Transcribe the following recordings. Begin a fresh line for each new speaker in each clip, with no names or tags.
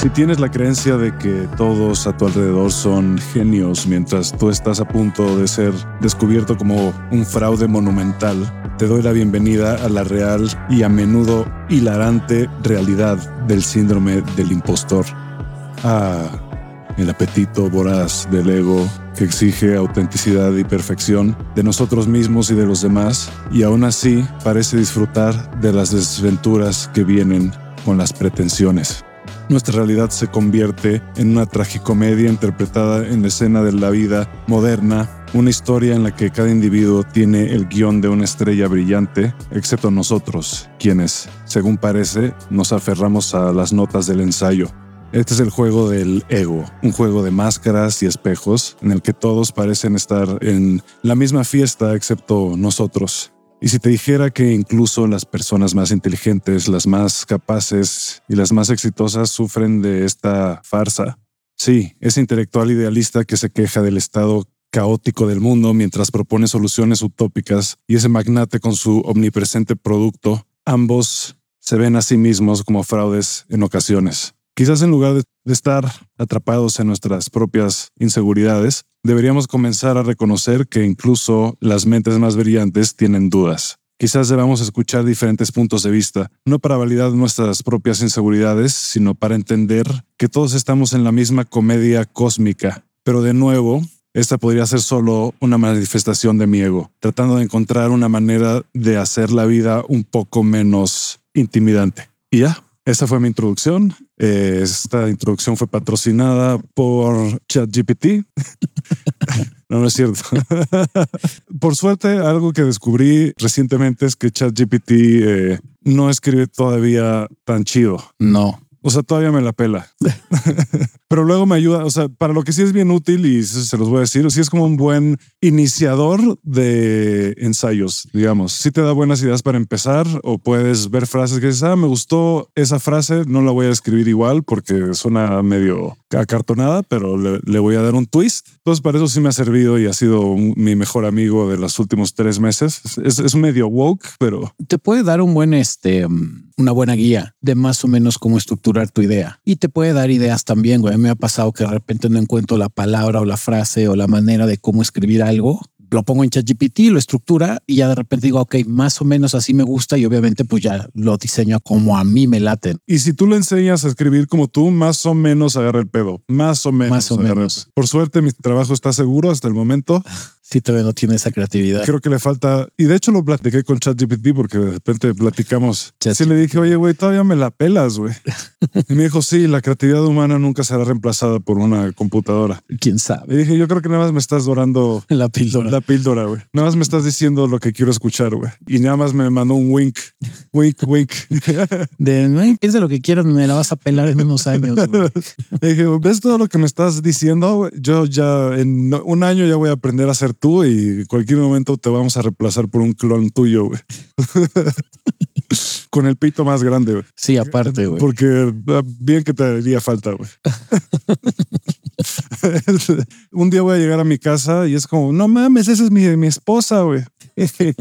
Si tienes la creencia de que todos a tu alrededor son genios mientras tú estás a punto de ser descubierto como un fraude monumental, te doy la bienvenida a la real y a menudo hilarante realidad del síndrome del impostor. Ah, el apetito voraz del ego que exige autenticidad y perfección de nosotros mismos y de los demás, y aún así parece disfrutar de las desventuras que vienen con las pretensiones nuestra realidad se convierte en una tragicomedia interpretada en escena de la vida moderna, una historia en la que cada individuo tiene el guion de una estrella brillante, excepto nosotros, quienes, según parece, nos aferramos a las notas del ensayo. Este es el juego del ego, un juego de máscaras y espejos en el que todos parecen estar en la misma fiesta excepto nosotros. Y si te dijera que incluso las personas más inteligentes, las más capaces y las más exitosas sufren de esta farsa. Sí, ese intelectual idealista que se queja del estado caótico del mundo mientras propone soluciones utópicas y ese magnate con su omnipresente producto, ambos se ven a sí mismos como fraudes en ocasiones. Quizás en lugar de, estar atrapados en nuestras propias inseguridades, deberíamos comenzar a reconocer que incluso las mentes más brillantes tienen dudas. Quizás debamos escuchar diferentes puntos de vista, no para validar nuestras propias inseguridades, sino para entender que todos estamos en la misma comedia cósmica. Pero de nuevo, esta podría ser solo una manifestación de mi ego, tratando de encontrar una manera de hacer la vida un poco menos intimidante. Y ya, esta fue mi introducción. Eh, esta introducción fue patrocinada por ChatGPT. no, no es cierto. por suerte, algo que descubrí recientemente es que ChatGPT eh, no escribe todavía tan chido.
No.
O sea, todavía me la pela. Pero luego me ayuda, o sea, para lo que sí es bien útil y se los voy a decir, sí es como un buen iniciador de ensayos, digamos. Sí te da buenas ideas para empezar o puedes ver frases que dices, ah, me gustó esa frase, no la voy a escribir igual porque suena medio acartonada, pero le, voy a dar un twist. Entonces, para eso sí me ha servido y ha sido mi mejor amigo de los últimos tres meses. Es, es medio woke, pero...
Te puede dar un buen, este, una buena guía de más o menos cómo estructurar tu idea. Y te puede dar ideas también, güey. Me ha pasado que de repente no encuentro la palabra o la frase o la manera de cómo escribir algo lo pongo en ChatGPT, lo estructura y ya de repente digo, ok, más o menos así me gusta y obviamente pues ya lo diseño como a mí me laten.
Y si tú le enseñas a escribir como tú, más o menos agarra el pedo, más o menos.
Más o menos.
Por suerte mi trabajo está seguro hasta el momento.
Si todavía no tiene esa creatividad.
Creo que le falta, y de hecho lo platiqué con ChatGPT porque de repente platicamos. Así le dije, oye, güey, todavía me la pelas, güey. y me dijo, sí, la creatividad humana nunca será reemplazada por una computadora.
¿Quién sabe?
Y dije, yo creo que nada más me estás dorando
la píldora.
La píldora, güey. Nada más me estás diciendo lo que quiero escuchar, güey. Y nada más me mandó un wink, wink, wink.
de, piensa lo que quieras, me la vas a pelar en unos años.
dije, ¿ves todo lo que me estás diciendo? Yo ya en un año ya voy a aprender a ser tú y en cualquier momento te vamos a reemplazar por un clon tuyo, güey. Con el pito más grande, güey.
Sí, aparte, güey.
Porque ah, bien que te haría falta, güey. un día voy a llegar a mi casa y es como, no mames, esa es mi, mi esposa, güey.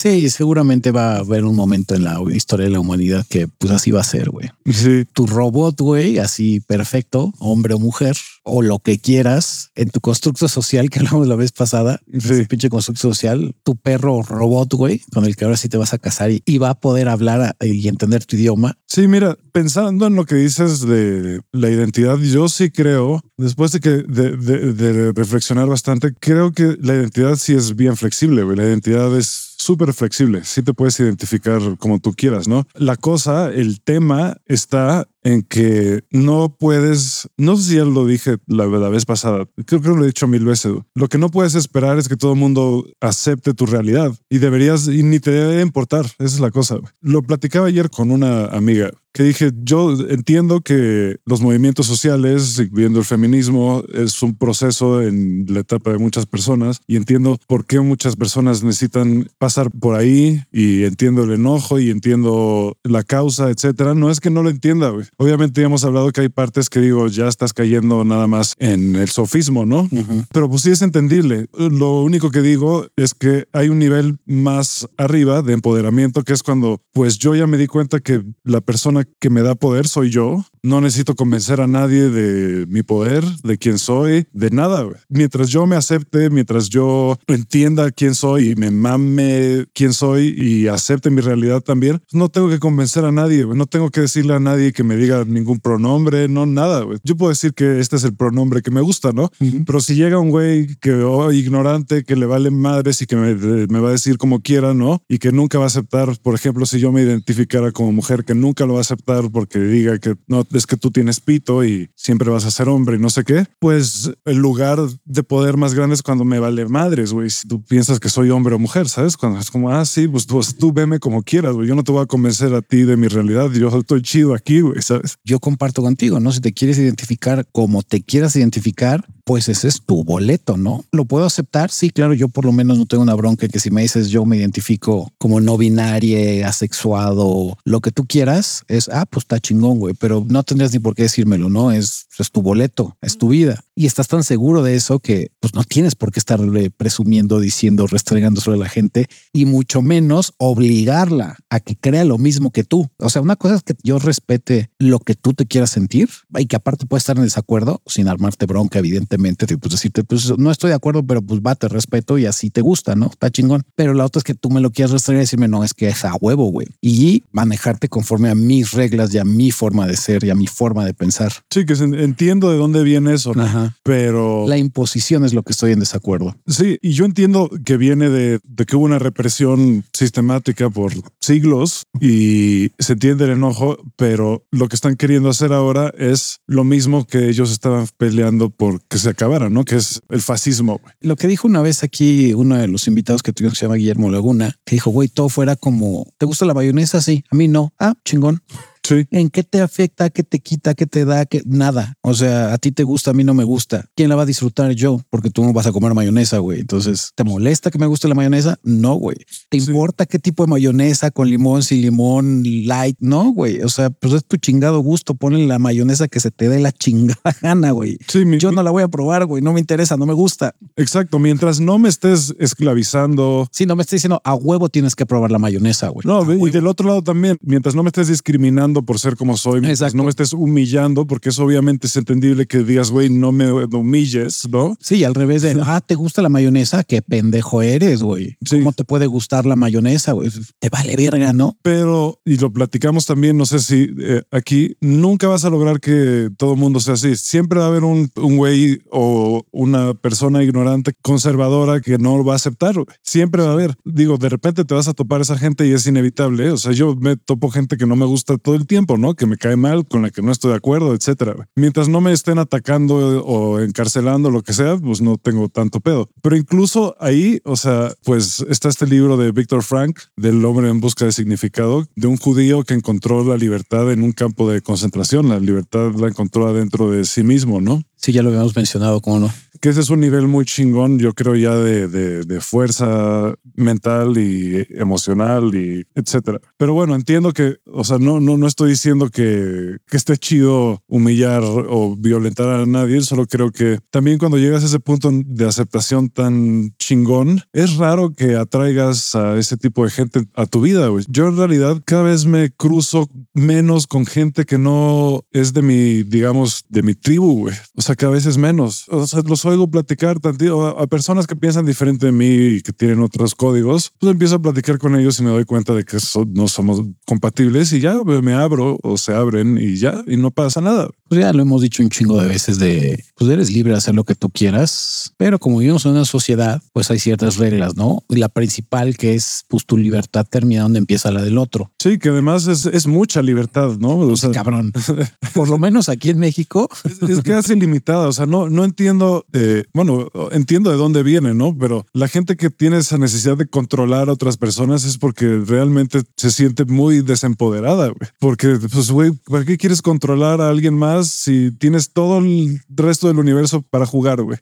Sí, seguramente va a haber un momento en la historia de la humanidad que pues así va a ser, güey.
Sí.
Tu robot, güey, así perfecto, hombre o mujer, o lo que quieras, en tu constructo social que hablamos la vez pasada, sí. pinche constructo social, tu perro robot, güey, con el que ahora sí te vas a casar y, va a poder hablar y entender tu idioma.
Sí, mira, pensando en lo que dices de la identidad, yo sí creo, después de que de, de reflexionar bastante, creo que la identidad sí es bien flexible, güey. La identidad es súper flexible. Sí te puedes identificar como tú quieras, ¿no? La cosa, el tema está en que no puedes, no sé si ya lo dije la, vez pasada, creo que lo he dicho mil veces, lo que no puedes esperar es que todo el mundo acepte tu realidad y deberías, y ni te debe importar, esa es la cosa. Lo platicaba ayer con una amiga que dije, yo entiendo que los movimientos sociales, incluyendo el feminismo, es un proceso en la etapa de muchas personas y entiendo por qué muchas personas necesitan pasar por ahí y entiendo el enojo y entiendo la causa, etcétera. No es que no lo entienda, güey. Obviamente ya hemos hablado que hay partes que digo, ya estás cayendo nada más en el sofismo, ¿no? Pero pues sí es entendible. Lo único que digo es que hay un nivel más arriba de empoderamiento que es cuando pues yo ya me di cuenta que la persona que me da poder soy yo, No necesito convencer a nadie de mi poder, de quién soy, de nada. Mientras yo me acepte, mientras yo entienda quién soy y me mame quién soy y acepte mi realidad también, pues no tengo que convencer a nadie. No tengo que decirle a nadie que me diga ningún pronombre, no nada. Yo puedo decir que este es el pronombre que me gusta, ¿no? Pero si llega un güey que oh, ignorante, que le vale madres y que me, me va a decir como quiera, ¿no? Y que nunca va a aceptar, por ejemplo, si yo me identificara como mujer, que nunca lo va a aceptar porque diga que no, es que tú tienes pito y siempre vas a ser hombre y no sé qué, pues el lugar de poder más grande es cuando me vale madres, güey. Si tú piensas que soy hombre o mujer, ¿sabes? Cuando es como, ah, sí, pues tú, tú veme como quieras, güey. Yo no te voy a convencer a ti de mi realidad. Yo estoy chido aquí, güey, ¿sabes?
Yo comparto contigo, ¿no? Si te quieres identificar como te quieras identificar, pues ese es tu boleto, ¿no? ¿Lo puedo aceptar? Sí, claro, yo por lo menos no tengo una bronca que si me dices yo me identifico como no binaria, asexuado, lo que tú quieras, es, ah, pues está chingón, güey, pero no tendrías ni por qué decírmelo, ¿no? Es, es tu boleto, es tu vida. Y estás tan seguro de eso que pues no tienes por qué estar presumiendo, diciendo, restregando sobre la gente y mucho menos obligarla a que crea lo mismo que tú. O sea, una cosa es que yo respete lo que tú te quieras sentir y que aparte puede estar en desacuerdo sin armarte bronca, evidentemente, de, pues decirte, pues no estoy de acuerdo, pero pues va, te respeto y así te gusta, ¿no? Está chingón. Pero la otra es que tú me lo quieras restregar y decirme, no, es que es a huevo, güey. Y manejarte conforme a mis reglas y a mi forma de ser y a mi forma de pensar.
Sí, que entiendo de dónde viene eso.
Ajá.
pero
La imposición es lo que estoy en desacuerdo.
Sí, y yo entiendo que viene de, de que hubo una represión sistemática por siglos y se entiende el enojo, pero lo que están queriendo hacer ahora es lo mismo que ellos estaban peleando por que se acabara, ¿no? Que es el fascismo.
Lo que dijo una vez aquí uno de los invitados que tuvimos que se llama Guillermo Laguna, que dijo, güey, todo fuera como, ¿te gusta la mayonesa? Sí, a mí no. Ah, chingón.
Sí.
¿En qué te afecta? ¿Qué te quita? ¿Qué te da? ¿Qué? Nada. O sea, a ti te gusta, a mí no me gusta. ¿Quién la va a disfrutar? Yo, porque tú no vas a comer mayonesa, güey. Entonces, ¿te molesta que me guste la mayonesa? No, güey. ¿Te
Sí.
importa qué tipo de mayonesa con limón, sin limón, light? No, güey. O sea, pues es tu chingado gusto. Ponle la mayonesa que se te dé la chingada gana, güey.
Sí, mi-
Yo no la voy a probar, güey. No me interesa, no me gusta.
exacto. Mientras no me estés esclavizando.
Si no me estés diciendo a huevo tienes que probar la mayonesa, güey.
No,
A
y
huevo.
del otro lado también, mientras no me estés discriminando por ser como soy,
Exacto.
no me estés humillando, porque es obviamente es entendible que digas, güey, no me humilles, ¿no?
Sí, al revés de, ah, ¿te gusta la mayonesa? Qué pendejo eres, güey.
Sí.
¿Cómo te puede gustar la mayonesa, güey? Te vale verga, ¿no?
pero, y lo platicamos también, no sé si eh, aquí, nunca vas a lograr que todo el mundo sea así. Siempre va a haber un, un güey o una persona ignorante, conservadora, que no lo va a aceptar. Siempre va a haber. Digo, de repente te vas a topar esa gente y es inevitable. O sea, yo me topo gente que no me gusta todo el tiempo, ¿no? Que me cae mal, con la que no estoy de acuerdo, etcétera. Mientras no me estén atacando o encarcelando, lo que sea, pues no tengo tanto pedo. Pero incluso ahí, o sea, pues está este libro de Víctor Frank, del hombre en busca de significado, de un judío que encontró la libertad en un campo de concentración. La libertad la encontró adentro de sí mismo, ¿no?
Sí, ya lo habíamos mencionado, ¿cómo no?
Que ese es un nivel muy chingón, yo creo ya de, de, de fuerza mental y emocional y etcétera. Pero bueno, entiendo que, o sea, no, no, no estoy diciendo que, que esté chido humillar o violentar a nadie, solo creo que también cuando llegas a ese punto de aceptación tan chingón, es raro que atraigas a ese tipo de gente a tu vida. güey. Yo en realidad cada vez me cruzo menos con gente que no es de mi, digamos, de mi tribu, güey. O sea, cada vez es menos. O sea, los oigo platicar tantito a, personas que piensan diferente de mí y que tienen otros códigos. Pues empiezo a platicar con ellos y me doy cuenta de que so- no somos compatibles y ya me abro o se abren y ya, y no pasa nada.
Pues ya lo hemos dicho un chingo de veces de, pues eres libre de hacer lo que tú quieras, pero como vivimos en una sociedad, pues hay ciertas reglas, ¿no? Y la principal que es, pues tu libertad termina donde empieza la del otro.
Sí, que además es, es mucha libertad, ¿no? O sea,
Cabrón. Por lo menos aquí en México,
es, es casi limitada. O sea, no, no entiendo, eh, bueno, entiendo de dónde viene, ¿no? Pero la gente que tiene esa necesidad de controlar a otras personas es porque realmente se siente muy desempoderada, güey. Porque, pues, güey, ¿para qué quieres controlar a alguien más si tienes todo el resto del universo para jugar, güey?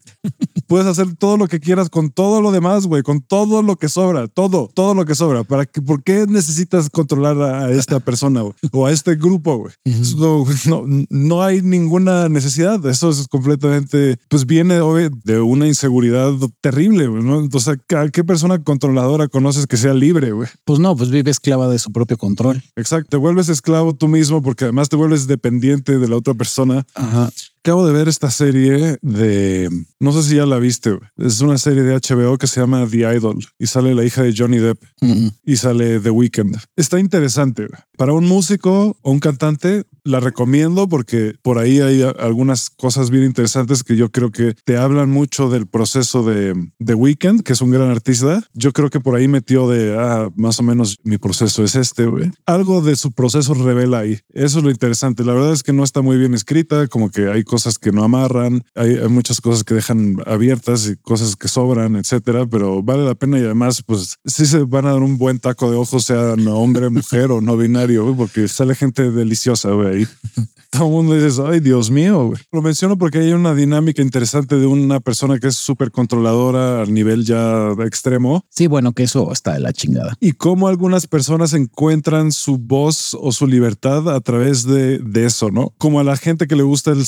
Puedes hacer todo lo que quieras con todo lo demás, güey, con todo lo que sobra, todo, todo lo que sobra. ¿Para que, ¿Por qué necesitas controlar a esta persona o a este grupo, güey? no, no, no hay ninguna necesidad. Eso es completamente, pues viene de una inseguridad terrible, güey, ¿no? Entonces, ¿a ¿qué persona controladora conoces que sea libre, güey?
Pues no, pues vive esclava de su propio control.
Exacto, te vuelves esclavo tú mismo porque además te vuelves dependiente de la otra persona.
Ajá.
Acabo de ver esta serie de, no sé si ya la viste, es una serie de HBO que se llama The Idol y sale la hija de Johnny Depp
Mm,
y sale The Weeknd. Está interesante. Para un músico o un cantante, la recomiendo porque por ahí hay algunas cosas bien interesantes que yo creo que te hablan mucho del proceso de The Weeknd, que es un gran artista. Yo creo que por ahí metió de, ah, más o menos mi proceso es este, güey. Algo de su proceso revela ahí. Eso es lo interesante. La verdad es que no está muy bien escrita, como que hay cosas que no amarran, hay, hay muchas cosas que dejan abiertas y cosas que sobran, etcétera, pero vale la pena y además, pues sí se van a dar un buen taco de ojos, sean hombre, mujer o no binario, porque sale gente deliciosa, güey, ahí. Todo el mundo dice, ay, Dios mío, güey. Lo menciono porque hay una dinámica interesante de una persona que es súper controladora al nivel ya extremo
Sí, bueno, que eso está de la chingada.
y cómo algunas personas encuentran su voz o su libertad a través de, de eso, ¿no? Como a la gente que le gusta el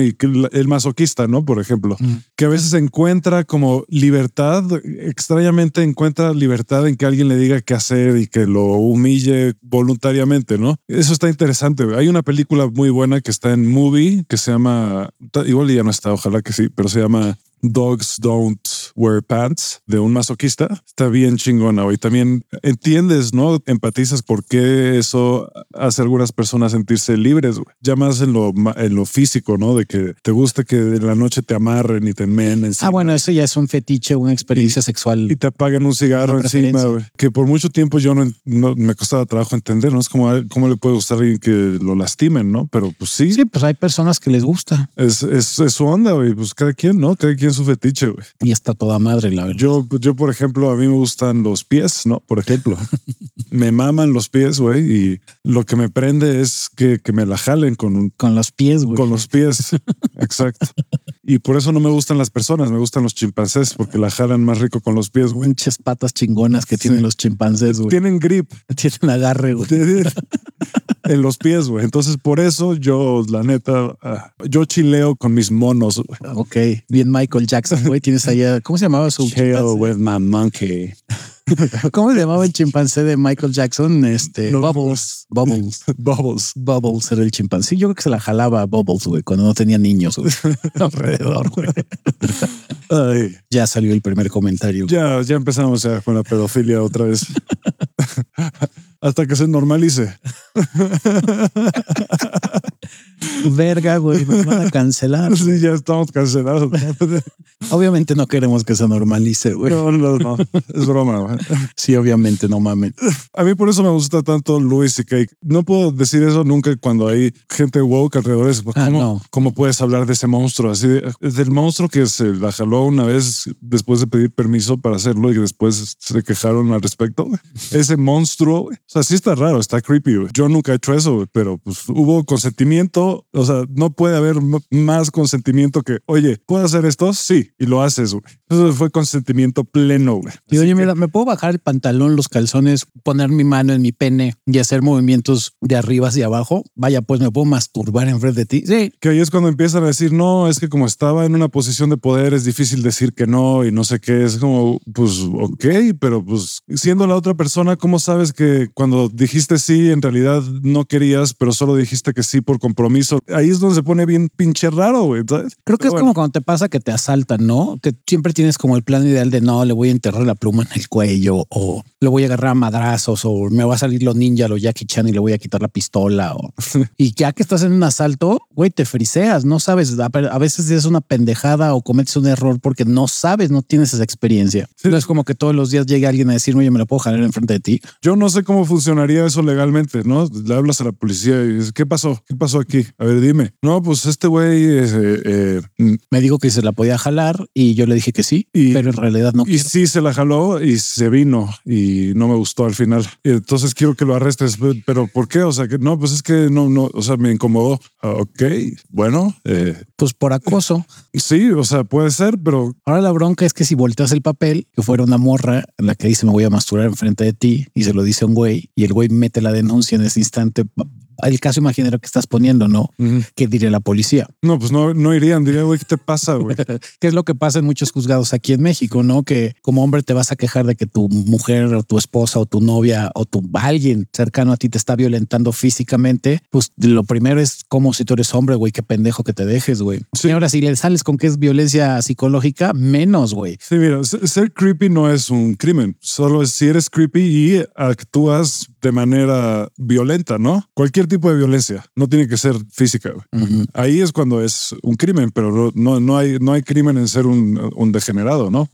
y el masoquista, ¿no? Por ejemplo, que a veces encuentra como libertad, extrañamente encuentra libertad en que alguien le diga qué hacer y que lo humille voluntariamente, ¿no? Eso está interesante. Hay una película muy buena que está en movie que se llama, igual ya no está, ojalá que sí, pero se llama Dogs Don't Wear Pants de un masoquista. Está bien chingona, güey. También entiendes, ¿no? Empatizas por qué eso hace a algunas personas sentirse libres, güey. Ya más en lo, en lo físico, ¿no? De que te gusta que en la noche te amarren y te enmenen.
Ah, bueno, eso ya es un fetiche, una experiencia sexual.
Y te apaguen un cigarro encima, güey. Que por mucho tiempo yo no, no- me costaba trabajo entender, ¿no? Es como, ¿cómo le puede gustar a alguien que lo lastimen, no? Pero pues sí,
Sí, pues hay personas que les gusta
es, es, es su onda, güey. Pues cada quien, ¿no? Cada quien su fetiche, güey.
y está toda madre, la verdad.
Yo, yo, por ejemplo, a mí me gustan los pies, ¿no? Por ejemplo, me maman los pies, güey, y lo que me prende es que, que me la jalen con, un-
Con los pies, güey.
con los pies. Exacto. Y por eso no me gustan las personas, me gustan los chimpancés porque la jalan más rico con los pies, güey.
Pinches patas chingonas que tienen los chimpancés, güey.
Tienen grip
Tienen agarre, güey.
En los pies, güey. Entonces, por eso yo, la neta, ah, yo chileo con mis monos. güey.
Ok, bien Michael Jackson, güey. Tienes allá, ¿cómo se llamaba su
Chill with my monkey.
¿Cómo se llamaba el chimpancé de Michael Jackson? Este
No.
Bubbles, Bubbles,
Bubbles.
Bubbles era el chimpancé. Yo creo que se la jalaba a Bubbles, güey, cuando no tenía niños alrededor, güey.
Ay,
Ya salió el primer comentario.
ya, ya empezamos ya con la pedofilia otra vez. Hasta que se normalice.
Verga, güey, nos van a cancelar.
Sí, ya estamos cancelados.
Obviamente no queremos que se normalice, güey.
No, no, no. Es broma. güey.
Sí, obviamente, no mames.
A mí por eso me gusta tanto Louis y Cake. No puedo decir eso nunca cuando hay gente woke alrededor. Es, ¿Cómo,
Ah, no.
cómo puedes hablar de ese monstruo? Así de- del monstruo que se la jaló una vez después de pedir permiso para hacerlo y después se quejaron al respecto. güey. Ese monstruo, güey. o sea, sí está raro, está creepy. güey. Yo nunca he hecho eso, pero pues hubo consentimiento. O sea, no puede haber más consentimiento que, oye, ¿puedo hacer esto? Sí, y lo haces. güey. Eso fue consentimiento pleno. güey.
Y oye,
que-
mira, me puedo bajar el pantalón, los calzones, poner mi mano en mi pene y hacer movimientos de arriba hacia abajo. Vaya, pues me puedo masturbar enfrente de ti. Sí,
Que ahí es cuando empiezan a decir, no, es que como estaba en una posición de poder es difícil decir que no y no sé qué. Es como, pues, ok, pero pues siendo la otra persona, ¿cómo sabes que cuando dijiste sí, en realidad no querías, pero solo dijiste que sí por compromiso? Ahí es donde se pone bien pinche raro, güey. ¿sabes?
creo que
Pero
es
bueno,
como cuando te pasa que te asaltan, ¿no? Que siempre tienes como el plan ideal de no, le voy a enterrar la pluma en el cuello o le voy a agarrar a madrazos o me va a salir lo ninja, lo Jackie Chan y le voy a quitar la pistola. O... y ya que estás en un asalto, güey, te friseas, no sabes. A veces es una pendejada o cometes un error porque no sabes, no tienes esa experiencia. No es como que todos los días llegue alguien a decirme, oye, me lo puedo jalar enfrente de ti.
Yo no sé cómo funcionaría eso legalmente. ¿no? Le hablas a la policía y dices, ¿qué pasó? ¿Qué pasó aquí? A ver, dime. No, pues este güey eh, eh,
me dijo que se la podía jalar y yo le dije que sí, y, pero en realidad no.
Y sí se la jaló y se vino y no me gustó al final. Y entonces quiero que lo arrestes, pero ¿por qué? O sea, que no, pues es que no, no, o sea, me incomodó. Ah, ok, bueno.
Eh, pues por acoso.
Sí, o sea, puede ser, pero...
Ahora la bronca es que si volteas el papel, que fuera una morra en la que dice me voy a masturbar enfrente de ti y se lo dice un güey y el güey mete la denuncia en ese instante, el caso imaginario que estás poniendo, ¿no? ¿Qué diría la policía?
No, pues no, no irían, diría, güey, ¿qué te pasa, güey?
¿Qué es lo que pasa en muchos juzgados aquí en México, no? Que como hombre te vas a quejar de que tu mujer o tu esposa o tu novia o tu alguien cercano a ti te está violentando físicamente, pues lo primero es como si tú eres hombre, güey, qué pendejo que te dejes, güey. Sí. Y ahora si le sales con que es violencia psicológica, menos, güey.
Sí, mira, ser creepy no es un crimen, solo es si eres creepy y actúas de manera violenta, ¿no? Cualquier tipo de violencia, no tiene que ser física. Ahí es cuando es un crimen, pero no, no, hay, no hay crimen en ser un, degenerado, ¿no?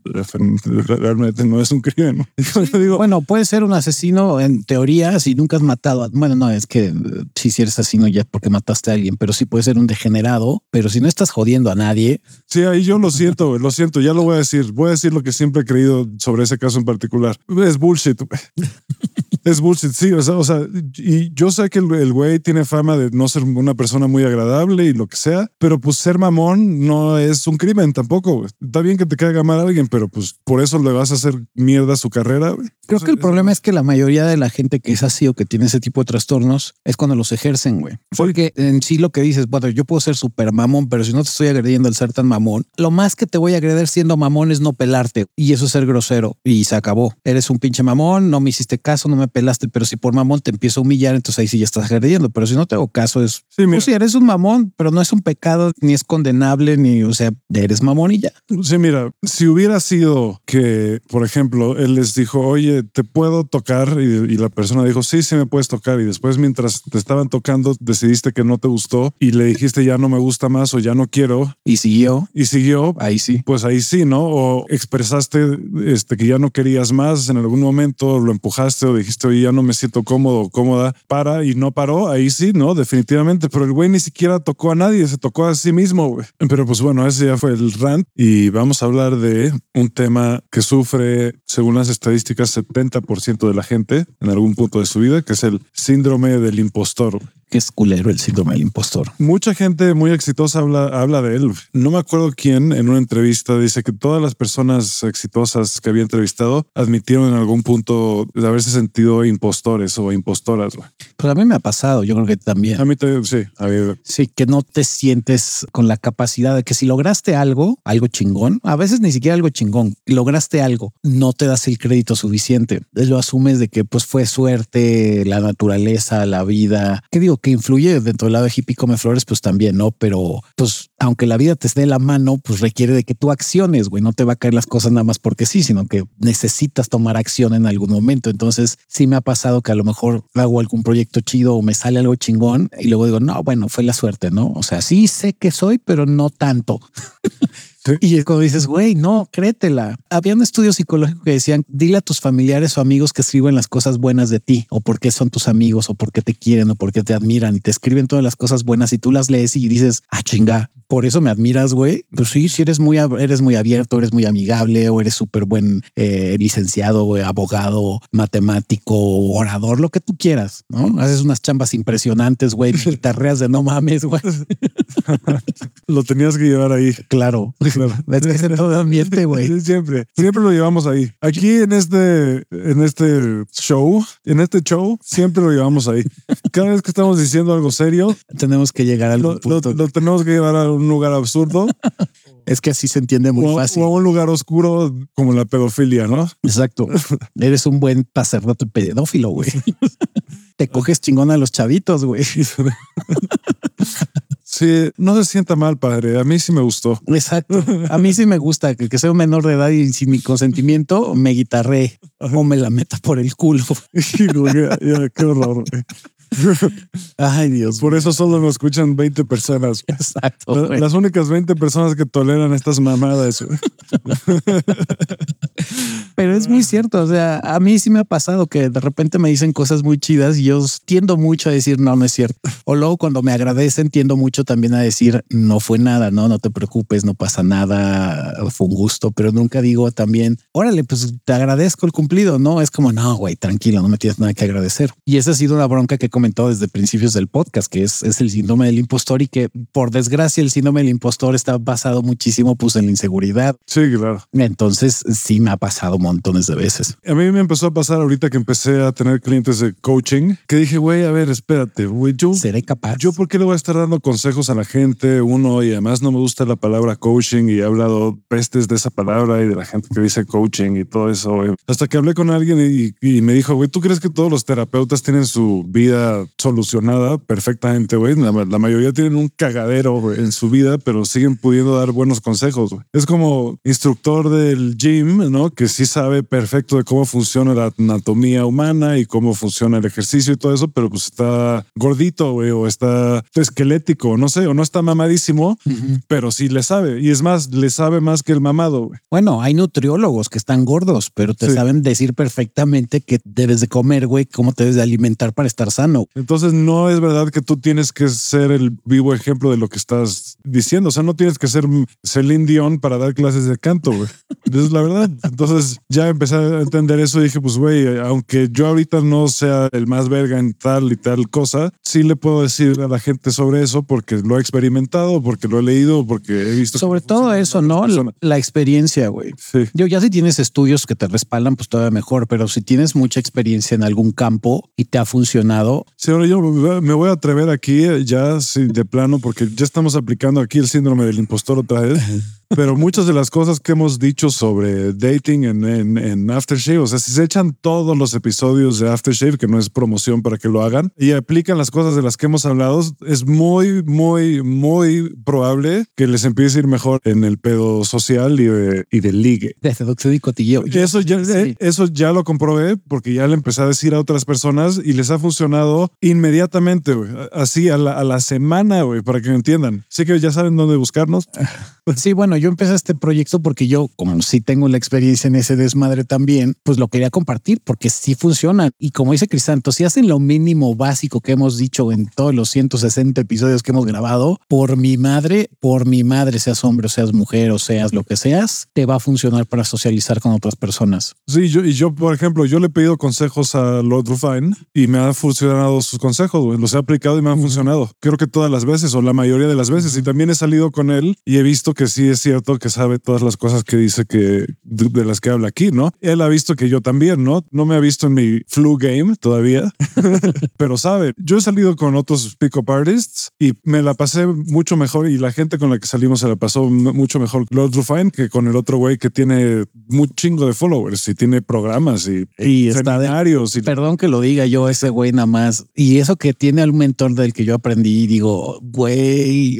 Realmente no es un crimen.
bueno, puede ser un asesino en teoría si nunca has matado. A, bueno, no, es que si, si eres asesino ya porque mataste a alguien, pero sí puede ser un degenerado, pero si no estás jodiendo a nadie.
Sí, ahí yo lo siento, lo siento, ya lo voy a decir. Voy a decir lo que siempre he creído sobre ese caso en particular. Es bullshit. es bullshit, sí, o sea, o sea, y yo sé que el güey tiene fama de no ser una persona muy agradable y lo que sea, pero pues ser mamón no es un crimen tampoco. Está bien que te caiga mal a alguien, pero pues por eso le vas a hacer mierda a su carrera.
Creo que el problema es que la mayoría de la gente que es así o que tiene ese tipo de trastornos es cuando los ejercen, güey. Porque en sí lo que dices, bueno, yo puedo ser súper mamón, pero si no te estoy agrediendo al ser tan mamón, lo más que te voy a agredir siendo mamón es no pelarte y eso es ser grosero y se acabó. Eres un pinche mamón, no me hiciste caso, no me pelaste, pero si por mamón te empiezo a humillar, entonces ahí sí ya estás agrediendo. Pero si no te hago caso, es sí, pues si eres un mamón, pero no es un pecado, ni es condenable, ni o sea, eres mamón y ya.
Sí, mira, si hubiera sido que, por ejemplo, él les dijo, oye, te puedo tocar, y, la persona dijo, sí, sí me puedes tocar, y después mientras te estaban tocando, decidiste que no te gustó y le dijiste ya no me gusta más o ya no quiero.
Y siguió.
Y siguió.
Ahí sí.
Pues ahí sí, ¿no? O expresaste este, que ya no querías más en algún momento, lo empujaste o dijiste, oye, ya no me siento cómodo cómoda, para y no paró, ahí sí, ¿no? Definitivamente, pero el güey ni siquiera tocó a nadie, se tocó a sí mismo. Pero pues bueno, ese ya fue el rant y vamos a hablar de un tema que sufre, según las estadísticas, 70% de la gente en algún punto de su vida, que es el síndrome del impostor
que es culero el síndrome del impostor.
Mucha gente muy exitosa habla, habla de él. No me acuerdo quién en una entrevista dice que todas las personas exitosas que había entrevistado admitieron en algún punto de haberse sentido impostores o impostoras.
Pues a mí me ha pasado, yo creo que también.
A mí también, sí. A
Sí, que no te sientes con la capacidad de que si lograste algo, algo chingón, a veces ni siquiera algo chingón, lograste algo, no te das el crédito suficiente. Lo asumes de que pues fue suerte, la naturaleza, la vida. ¿Qué digo? Que influye dentro del lado de hippie come flores, pues también, ¿no? Pero pues aunque la vida te dé la mano, pues requiere de que tú acciones, güey. No te va a caer las cosas nada más porque sí, sino que necesitas tomar acción en algún momento. Entonces sí me ha pasado que a lo mejor hago algún proyecto chido o me sale algo chingón y luego digo, no, bueno, fue la suerte, ¿no? O sea, sí sé que soy, pero no tanto. Y es cuando dices, güey, no, créetela. Había un estudio psicológico que decían, dile a tus familiares o amigos que escriben las cosas buenas de ti, o por qué son tus amigos, o por qué te quieren, o por qué te admiran, y te escriben todas las cosas buenas y tú las lees y dices, ah, chinga, por eso me admiras, güey. Pues sí, si eres muy, eres muy abierto, eres muy amigable, o eres súper buen eh, licenciado, abogado, matemático, orador, lo que tú quieras, ¿no? Haces unas chambas impresionantes, güey, guitarreas de no mames, güey.
lo tenías que llevar ahí.
Claro. Es que es todo ambiente, güey.
Siempre, siempre lo llevamos ahí. Aquí en este, en este show, en este show, siempre lo llevamos ahí. Cada vez que estamos diciendo algo serio,
tenemos que llegar al
lo, lo, tenemos que llevar a un lugar absurdo.
Es que así se entiende muy fácil.
O a un lugar oscuro como la pedofilia, ¿no?
Exacto. Eres un buen sacerdote pedófilo, güey. Te coges chingón a los chavitos, güey.
Sí, no se sienta mal, padre. A mí sí me gustó.
Exacto. A mí sí me gusta que, sea un menor de edad y sin mi consentimiento me guitarré o me la meta por el culo.
qué horror.
Ay, Dios.
Por eso solo nos escuchan 20 personas.
Exacto.
las únicas 20 personas que toleran estas mamadas.
Pero es muy cierto. O sea, a mí sí me ha pasado que de repente me dicen cosas muy chidas y yo tiendo mucho a decir no, no es cierto. O luego cuando me agradecen, tiendo mucho también a decir no fue nada, no, no te preocupes, no pasa nada, fue un gusto, pero nunca digo también, órale, pues te agradezco el cumplido. No es como no, güey, tranquilo, no me tienes nada que agradecer. Y esa ha sido una bronca que comentado desde principios del podcast, que es, es el síndrome del impostor y que por desgracia el síndrome del impostor está basado muchísimo pues en la inseguridad.
Sí, claro.
Entonces sí me ha pasado montones de veces.
A mí me empezó a pasar ahorita que empecé a tener clientes de coaching, que dije, güey, a ver, espérate, güey, yo
seré capaz.
Yo por qué le voy a estar dando consejos a la gente, uno, y además no me gusta la palabra coaching y he hablado pestes de esa palabra y de la gente que dice coaching y todo eso. Hasta que hablé con alguien y, y me dijo, güey, ¿tú crees que todos los terapeutas tienen su vida solucionada perfectamente, güey? La, la mayoría tienen un cagadero en su vida, pero siguen pudiendo dar buenos consejos. güey. Es como instructor del gym, ¿no? Que sí sabe perfecto de cómo funciona la anatomía humana y cómo funciona el ejercicio y todo eso, pero pues está gordito, güey, o está esquelético, no sé, o no está mamadísimo, pero sí le sabe. Y es más, le sabe más que el mamado, güey.
Bueno, hay nutriólogos que están gordos, pero te
Sí.
saben decir perfectamente qué debes de comer, güey, cómo te debes de alimentar para estar sano.
Entonces no es verdad que tú tienes que ser el vivo ejemplo de lo que estás diciendo. O sea, no tienes que ser Celine Dion para dar clases de canto, güey. Es la verdad. Entonces ya empecé a entender eso y dije, pues, güey, aunque yo ahorita no sea el más verga en tal y tal cosa, sí le puedo decir a la gente sobre eso porque lo he experimentado, porque lo he leído, porque he visto.
Sobre todo eso, ¿no? La experiencia, güey.
Sí.
Yo ya si tienes estudios que te respaldan, pues todavía mejor, pero si tienes mucha experiencia en algún campo y te ha funcionado,
Sí, ahora yo me voy a atrever aquí eh, ya de plano porque ya estamos aplicando aquí el síndrome del impostor otra vez. Pero muchas de las cosas que hemos dicho sobre dating en, en, en Aftershave, o sea, si se echan todos los episodios de Aftershave, que no es promoción para que lo hagan, y aplican las cosas de las que hemos hablado, es muy, muy, muy probable que les empiece a ir mejor en el pedo social y de, y de ligue.
de seducción y cotilleo.
Eso ya,
Sí.
eh, eso ya lo comprobé porque ya le empecé a decir a otras personas y les ha funcionado inmediatamente, güey. Así a la, a la semana, güey, para que me entiendan. Así que ya saben dónde buscarnos.
Sí, bueno, yo empecé este proyecto porque yo, como sí tengo la experiencia en ese desmadre también, pues lo quería compartir porque sí funciona. Y como dice Crisanto, si hacen lo mínimo básico que hemos dicho en todos los 160 episodios que hemos grabado, por mi madre, por mi madre, seas hombre o seas mujer o seas lo que seas, te va a funcionar para socializar con otras personas.
Sí, yo, y yo, por ejemplo, yo le he pedido consejos a Lord Rufine y me han funcionado sus consejos, güey. Los he aplicado y me han funcionado. Creo que todas las veces o la mayoría de las veces. Y también he salido con él y he visto que sí es cierto que sabe todas las cosas que dice que de, de las que habla aquí, ¿no? Él ha visto que yo también, ¿no? No me ha visto en mi flu game todavía, pero sabe. Yo he salido con otros pick-up artists y me la pasé mucho mejor y la gente con la que salimos se la pasó mucho mejor Lord Rufine que con el otro güey que tiene un chingo de followers y tiene programas y,
Y está de-
seminarios y
Perdón que lo diga yo, ese güey nada más. Y eso que tiene al mentor del que yo aprendí, digo, güey.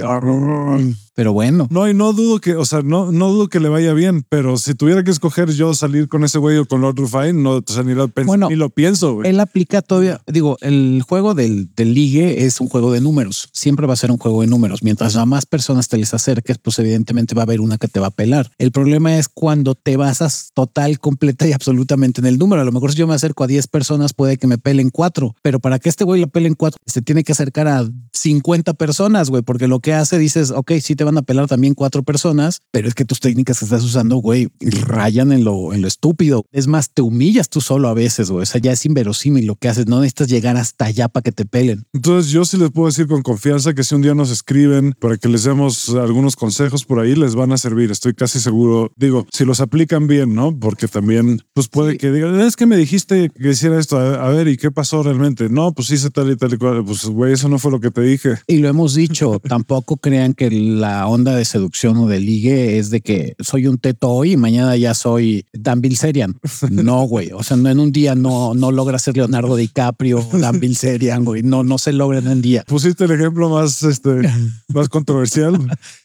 Pero bueno.
no, y no dudo que, o sea, no, no dudo que le vaya bien, pero si tuviera que escoger yo salir con ese güey o con Lord Rufine, no, o sea, ni lo,
Bueno,
ni lo pienso, güey.
Él aplica todavía, digo, el juego del, del ligue es un juego de números. Siempre va a ser un juego de números. Mientras a más personas te les acerques, pues evidentemente va a haber una que te va a pelar. El problema es cuando te basas total, completa y absolutamente en el número. A lo mejor si yo me acerco a 10 personas, puede que me pelen cuatro, pero para que este güey le pelen cuatro, se tiene que acercar a 50 personas, güey, porque lo que hace dices, ok, sí te van a pelar también cuatro personas, pero es que tus técnicas que estás usando, güey, rayan en lo, en lo estúpido. Es más, te humillas tú solo a veces, güey. O sea, ya es inverosímil lo que haces. No necesitas llegar hasta allá para que te pelen.
Entonces yo sí les puedo decir con confianza que si un día nos escriben para que les demos algunos consejos por ahí, les van a servir. Estoy casi seguro. Digo, si los aplican bien, ¿no? Porque también, pues puede
Sí.
que digan, es que me dijiste que hiciera esto. A, a ver, ¿y qué pasó realmente? No, pues hice tal y tal y cual. Pues, güey, eso no fue lo que te dije.
Y lo hemos dicho, tampoco crean que la onda de seducción o de ligue es de que soy un teto hoy y mañana ya soy Dan Bilzerian. No, güey. O sea, no en un día no, no logra ser Leonardo DiCaprio o Dan Bilzerian, güey. No, no se logra en un día.
Pusiste el ejemplo más, este, más controversial.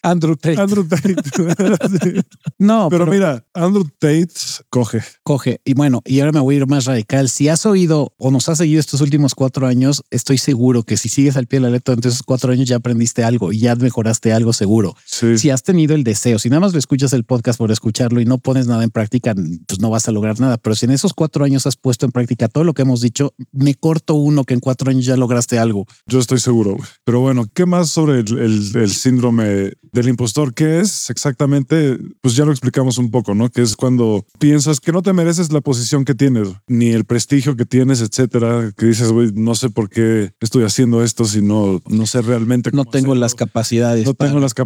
Andrew Tate.
Andrew Tate. Sí.
no,
Pero mira, Andrew Tate coge.
coge. Y bueno, y ahora me voy a ir más radical. Si has oído o nos has seguido estos últimos cuatro años, estoy seguro que si sigues al pie de la letra durante esos cuatro años ya aprendiste algo y ya mejoraste algo seguro. Seguro.
Sí.
Si has tenido el deseo, si nada más lo escuchas el podcast por escucharlo y no pones nada en práctica, pues no vas a lograr nada. Pero si en esos cuatro años has puesto en práctica todo lo que hemos dicho, me corto uno que en cuatro años ya lograste algo.
Yo estoy seguro. Pero bueno, ¿qué más sobre el, el- el síndrome del impostor? ¿Qué es exactamente? Pues ya lo explicamos un poco, ¿no? Que es cuando piensas que no te mereces la posición que tienes, ni el prestigio que tienes, etcétera. Que dices, güey, no sé por qué estoy haciendo esto si no, no sé realmente
No tengo
hacerlo.
las capacidades.
No
para-
tengo las capacidades,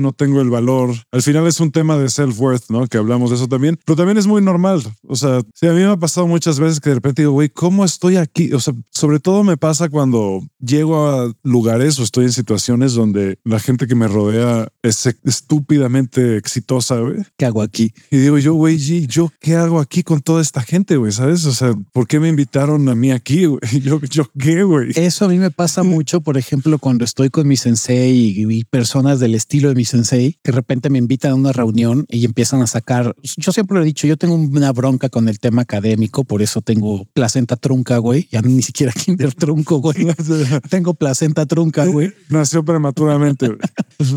no tengo el valor. Al final es un tema de self-worth, ¿no? Que hablamos de eso también, pero también es muy normal. O sea, sí, a mí me ha pasado muchas veces que de repente digo, güey, ¿cómo estoy aquí? O sea, sobre todo me pasa cuando llego a lugares o estoy en situaciones donde la gente que me rodea es estúpidamente exitosa, güey.
¿Qué hago aquí?
Y digo yo, güey, G, ¿yo qué hago aquí con toda esta gente, güey? ¿Sabes? O sea, ¿por qué me invitaron a mí aquí, güey? Yo, yo qué, güey.
Eso a mí me pasa mucho, por ejemplo, cuando estoy con mi sensei y, y personas del estilo de mi sensei, que de repente me invitan a una reunión y empiezan a sacar. Yo siempre lo he dicho, yo tengo una bronca con el tema académico, por eso tengo placenta trunca, güey. Ya ni siquiera kinder trunco, güey. tengo placenta trunca, güey.
Nació prematuramente, güey.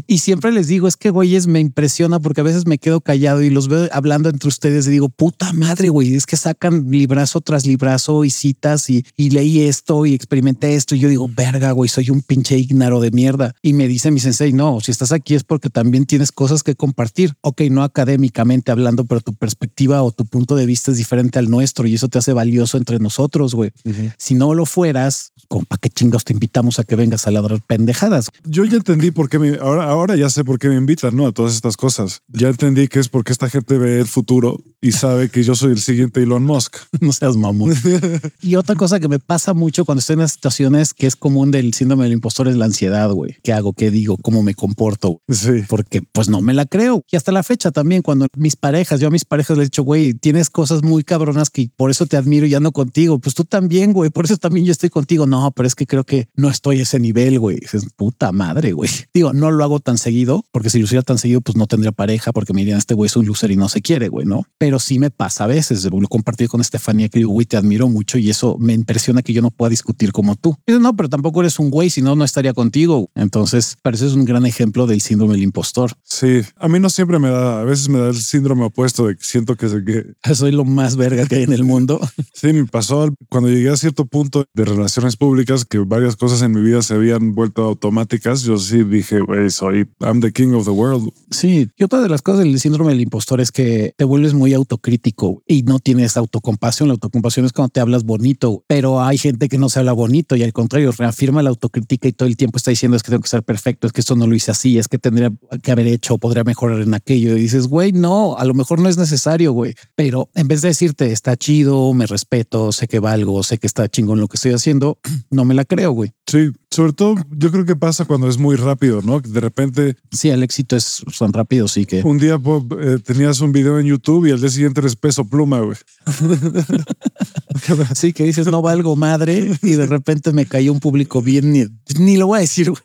Y siempre les digo, es que güeyes me impresiona porque a veces me quedo callado y los veo hablando entre ustedes y digo, puta madre, güey, es que sacan librazo tras librazo y citas y, y leí esto y experimenté esto. Y yo digo, verga, güey, soy un pinche ignaro de mierda. Y me dice mi sensei, no, si estás aquí es porque también tienes cosas que compartir. Ok, no académicamente hablando, pero tu perspectiva o tu punto de vista es diferente al nuestro y eso te hace valioso entre nosotros, güey. Si no lo fueras, compa, qué chingados te invitamos a que vengas a ladrar pendejadas.
Yo ya entendí por qué me, ahora, ahora ya sé por qué me invitan, ¿no? A todas estas cosas. Ya entendí que es porque esta gente ve el futuro y sabe que yo soy el siguiente Elon Musk.
no seas mamón. y otra cosa que me pasa mucho cuando estoy en las situaciones que es común del síndrome del impostor es la ansiedad, güey. ¿Qué hago? ¿Qué digo? ¿Cómo me comporto?
Sí.
Porque pues no me la creo. Y hasta la fecha también, cuando mis parejas, yo a mis parejas les he dicho, güey, tienes cosas muy cabronas que por eso te admiro y ando contigo. Pues tú también, güey. Por eso también yo estoy contigo. No, pero es que creo que no estoy a ese nivel, güey. Dices, puta madre, güey. Digo, no lo hago tan seguido, porque si lo hiciera tan seguido, pues no tendría pareja, porque me dirían, este güey es un loser y no se quiere, güey, ¿no? Pero sí me pasa a veces. Lo compartí con Estefanía, que digo, güey, te admiro mucho y eso me impresiona que yo no pueda discutir como tú. Y dice, no, pero tampoco eres un güey, si no, no estaría contigo. Entonces, pareces un gran ejemplo del síndrome del impostor.
Sí. A mí no siempre me da, a veces me da el síndrome opuesto de que siento que, que
Soy lo más verga que hay en el mundo.
sí, me pasó cuando llegué a cierto punto de relaciones públicas que varias cosas en mi vida se habían vuelto automáticas. Yo sí dije, güey, soy, I'm the king of the world.
Sí, y otra de las cosas del síndrome del impostor es que te vuelves muy autocrítico y no tienes autocompasión. La autocompasión es cuando te hablas bonito, pero hay gente que no se habla bonito y al contrario, reafirma la autocrítica y todo el tiempo está diciendo es que tengo que ser perfecto, es que esto no lo hice así, es que tendría que haber hecho, podría mejorar en aquello. Y dices, güey, no, a lo mejor no es necesario, güey. Pero en vez de decirte está chido, me respeto, sé que valgo, sé que está chingón lo que estoy haciendo, no me la creo, güey.
Sí, sobre todo yo creo que pasa cuando es muy rápido, ¿no? De repente
Sí, el éxito es tan rápido, sí que
un día eh, tenías un video en YouTube y al día siguiente eres peso pluma, güey.
Sí, que dices no valgo madre y de repente me cayó un público bien, ni, ni lo voy a decir, güey,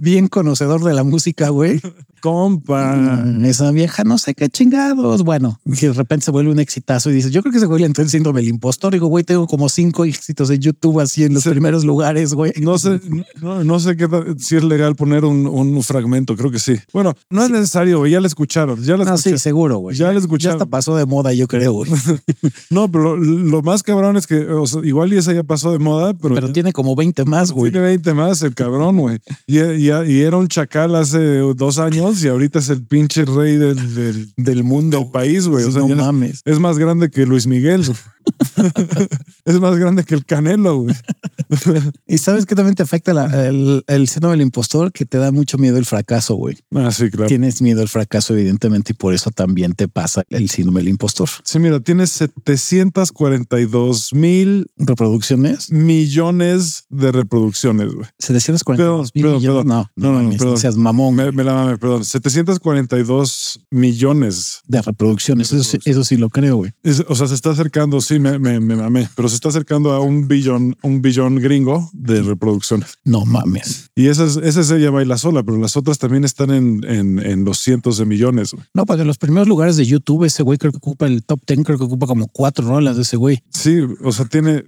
bien conocedor de la música, güey.
Compa.
Mm, Esa vieja no sé qué chingados. Bueno, y de repente se vuelve un exitazo y dices, yo creo que ese güey le entró el síndrome del impostor. Digo, güey, tengo como cinco éxitos de YouTube así en los
Sí.
primeros lugares, güey.
No sé, no, no sé qué si es legal poner un, un fragmento, creo que sí. Bueno, no es necesario, güey, ya la escucharon, ya la
No, sí,
escucharon.
seguro, güey.
Ya lo
Ya
escucharon.
hasta pasó de moda, yo creo, güey.
No, pero lo, lo más cabrón es que o sea, igual y esa ya pasó de moda, pero,
Pero
ya
tiene como 20 más, güey.
tiene 20 más el cabrón, güey. Y, y- y era un chacal hace dos años y ahorita es el pinche rey del, del, del mundo, del país, güey. O sea,
no mames.
es más grande que Luis Miguel. es más grande que el Canelo, güey.
Y sabes que también te afecta la- el, el síndrome del impostor, que te da mucho miedo el fracaso, güey.
Ah, sí, claro.
Tienes miedo al fracaso, evidentemente, y por eso también te pasa el síndrome del impostor.
Sí, mira, tienes 742 mil
¿Reproducciones?
millones de reproducciones, güey.
742 mil millones.
perdón.
No,
No, no,
no,
no, perdón.
seas mamón
Me, me la mame, perdón. 742 millones.
de reproducciones. Eso, sí- eso sí lo creo, güey.
Es- o sea, se está acercando, sí, me, me, me mamé, pero se está acercando a un billón, un billón gringo de reproducciones.
No mames.
Y esa es, esa es ella baila sola, pero las otras también están en, en, en los cientos de millones.
No, pues en los primeros lugares de YouTube, ese güey creo que ocupa el top 10, creo que ocupa como cuatro rolas de ese güey.
Sí, o sea, tiene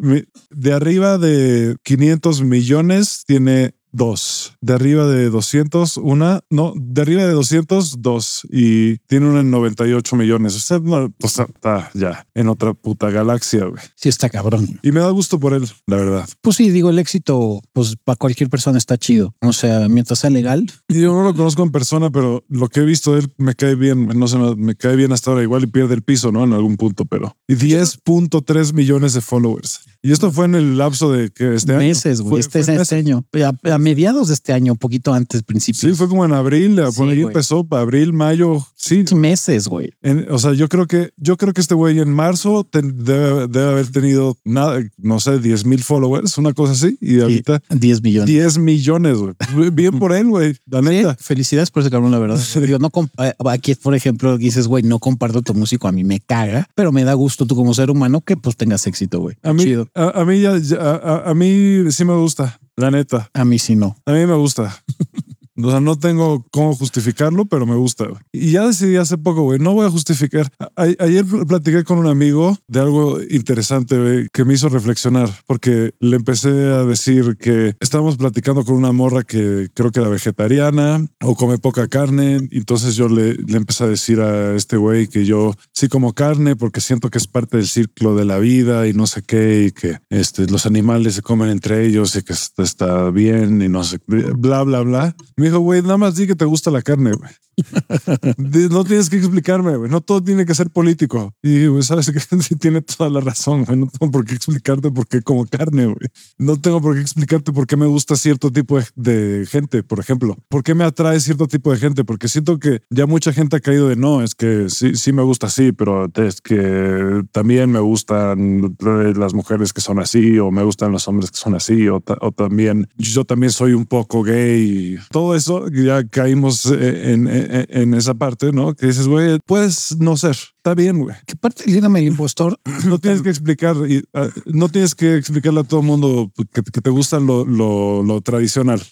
de arriba de 500 millones, tiene dos. De arriba de 200, una, no, de arriba de 200, dos. Y tiene una en 98 millones. O sea, no, o sea, está ya en otra puta galaxia, güey.
Sí, está cabrón.
Y me da gusto por él, la verdad.
Pues sí, digo, el éxito, pues para cualquier persona está chido. O sea, mientras sea legal.
Y yo no lo conozco en persona, pero lo que he visto de él me cae bien. No sé, me cae bien hasta ahora. Igual y pierde el piso, ¿no? En algún punto, pero. Y 10.3 millones de followers. Y esto fue en el lapso de que este año.
Meses, güey.
Fue-
Este,
fue
este año. A, a mediados de este año, un poquito antes, principios.
Sí, fue como en abril,
Sí,
empezó, para abril, mayo, sí.
meses, güey.
En- o sea, yo creo que yo creo que este güey en marzo te- debe, debe haber tenido nada, no sé, 10 mil followers, una cosa así, y ahorita
10 millones.
10 millones, güey. Bien por él, güey. La
Sí,
neta.
felicidades por ese cabrón, la verdad. Digo, no eh, aquí, por ejemplo, dices, güey, no comparto tu músico, a mí me caga, pero me da gusto tú como ser humano que pues tengas éxito, güey.
A mí,
Chido.
a, a mí ya, ya- a mí sí me gusta, la neta.
A mí sí no.
A mí me gusta. O sea, no tengo cómo justificarlo, pero me gusta. Y ya decidí hace poco, güey, no voy a justificar. Ayer pl- platiqué con un amigo de algo interesante, que me hizo reflexionar, porque le empecé a decir que estábamos platicando con una morra que creo que era vegetariana o come poca carne. Entonces yo le, empecé a decir a este güey que yo sí como carne porque siento que es parte del ciclo de la vida y no sé qué, y que este, los animales se comen entre ellos y que está, bien y no sé, bla, bla, bla. Dijo, güey, nada más di que te gusta la carne, güey. No tienes que explicarme, güey. No todo tiene que ser político. Y, güey, sabes que sí tiene toda la razón, güey. No tengo por qué explicarte por qué como carne, güey. No tengo por qué explicarte por qué me gusta cierto tipo de, de gente, por ejemplo. ¿Por qué me atrae cierto tipo de gente? Porque siento que ya mucha gente ha caído de no, es que sí, sí me gusta así, pero es que también me gustan las mujeres que son así, o me gustan los hombres que son así, o, ta- o también yo también soy un poco gay. Todo eso ya caímos eh, en, en- en esa parte, ¿no? Que dices, güey, puedes no ser. Está bien, güey.
Que parte del síndrome del impostor,
No tienes que explicar, y, ah, no tienes que explicarle a todo el mundo que, que te gusta lo, lo, lo tradicional.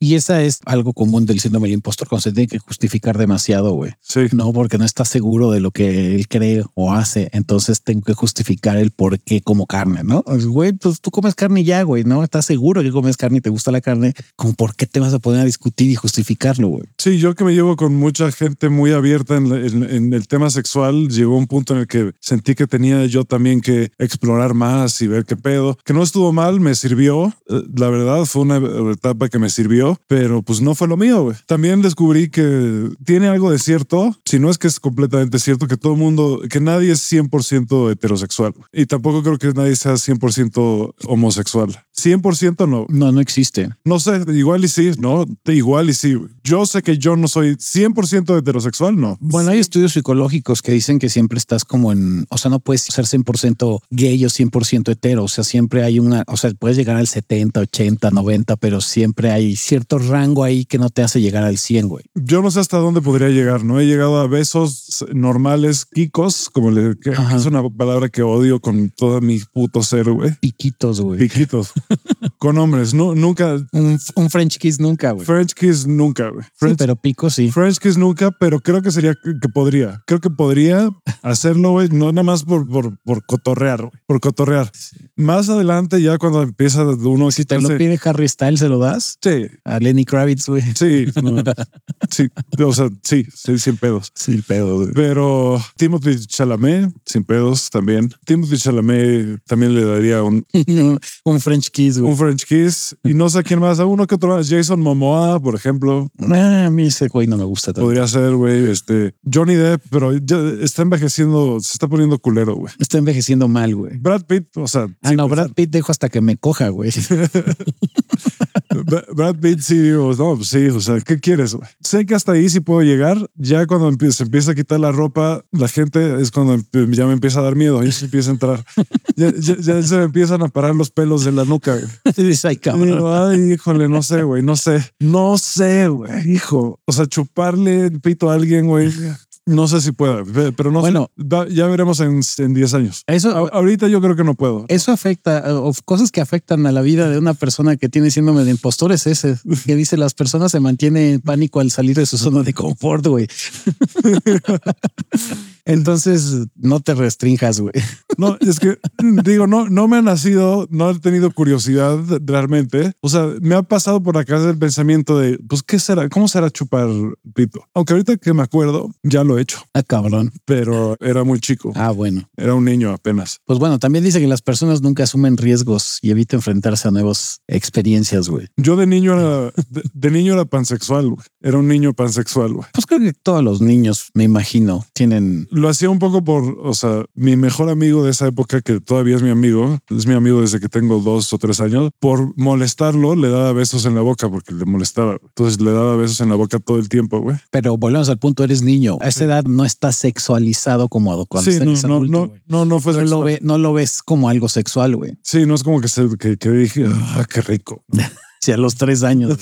y esa es algo común del síndrome del impostor, cuando se tiene que justificar demasiado, güey.
Sí.
No, porque no está seguro de lo que él cree o hace. Entonces tengo que justificar el por qué como carne, ¿no? Pues, Güey, pues tú comes carne ya, güey, ¿no? Estás seguro que comes carne y te gusta la carne. ¿Con por qué te vas a poner a discutir y justificarlo, güey?
Sí, yo que me llevo con mucha gente muy abierta en, la- en- en el tema sexual, llegó un punto en el que sentí que tenía yo también que explorar más y ver qué pedo. Que no estuvo mal, me sirvió. Eh, La verdad, fue una etapa que me sirvió, pero pues no fue lo mío. güey. También descubrí que tiene algo de cierto, si no es que es completamente cierto, que todo el mundo, que nadie es 100% heterosexual. Y tampoco creo que nadie sea 100% homosexual. 100% no.
No, no existe.
No sé, igual y sí, ¿no? Igual y sí. güey. Yo sé que yo no soy 100% heterosexual, no.
Bueno, hay estudios psicológicos que dicen que siempre estás como en, o sea, no puedes ser 100% gay o 100% hetero, o sea, siempre hay una, o sea, puedes llegar al 70, 80, 90, pero siempre hay cierto rango ahí que no te hace llegar al 100, güey.
Yo no sé hasta dónde podría llegar, ¿no? He llegado a besos normales, kikos, como le, que es una palabra que odio con todo mi puto ser, güey.
Piquitos, güey.
Piquitos. con hombres, no, nunca.
Un, un French kiss nunca, güey.
French kiss nunca, güey.
Sí, pero pico sí.
French kiss nunca, pero creo que sería que podría. Creo que podría hacerlo, güey, no nada más por, por, por cotorrear, por cotorrear. Más adelante, ya cuando empieza uno
Si te lo
quitarse-
pide Harry Styles, se lo das
Sí,
a Lenny Kravitz, güey.
sí, no, sí, o sea, sí, sí, sin pedos.
Sí, pedo, güey.
Pero Timothy Chalamet, sin pedos también. Timothy Chalamet también le daría un,
un French kiss, güey.
un French kiss. Y no sé quién más, uno que otro más. Jason Momoa, por ejemplo,
Ah, a mí ese güey no me gusta tanto.
podría ser, güey. Este Johnny Depp, pero ya está envejeciendo, se está poniendo culero, güey.
Está envejeciendo mal, güey.
Brad Pitt, o sea,
Ah,
sí,
no, Brad Pitt dejo hasta que me coja, güey.
Bra- Brad Pitt, sí, digo, no, pues sí, o sea, ¿qué quieres? Sé que hasta ahí sí puedo llegar. Ya cuando se empieza a quitar la ropa, la gente es cuando ya me empieza a dar miedo. Ahí se empieza a entrar. Ya, ya- ya se me empiezan a parar los pelos de la nuca.
Ay,
Y
cabrón.
digo, Ay, híjole, no sé, güey, no sé. No sé, güey, hijo. O sea, chuparle el pito a alguien, güey. No sé si pueda, pe- pero no
Bueno.
sé. Ya veremos en, en 10 años.
Eso,
ahorita yo creo que no puedo.
eso afecta, o cosas que afectan a la vida de una persona que tiene síndrome de impostor es ese, que dice las personas se mantienen en pánico al salir de su zona de confort, güey. Entonces no te restrinjas, güey.
No, es que digo, no, no me ha nacido, no he tenido curiosidad realmente. O sea, me ha pasado por acá el pensamiento de, pues, ¿qué será? ¿Cómo será chupar pito? Aunque ahorita que me acuerdo, ya lo he hecho.
Ah, cabrón.
Pero era muy chico.
Ah, bueno.
Era un niño apenas.
Pues bueno, también dice que las personas nunca asumen riesgos y evita enfrentarse a nuevas experiencias, güey.
Yo de niño era, de, niño era pansexual, güey. Era un niño pansexual, güey.
Pues creo que todos los niños, me imagino, tienen...
Lo hacía un poco por, o sea, mi mejor amigo de esa época, que todavía es mi amigo, es mi amigo desde que tengo dos o tres años, por molestarlo le daba besos en la boca porque le molestaba. Entonces le daba besos en la boca todo el tiempo, güey.
Pero volvemos al punto, eres niño. A esa edad no está sexualizado como cuando
sí, no, no, no, no, fue
no lo, ve, no lo ves como algo sexual, güey.
Sí, no es como que, se, que, que dije, ah, qué rico.
Sí, a los tres años.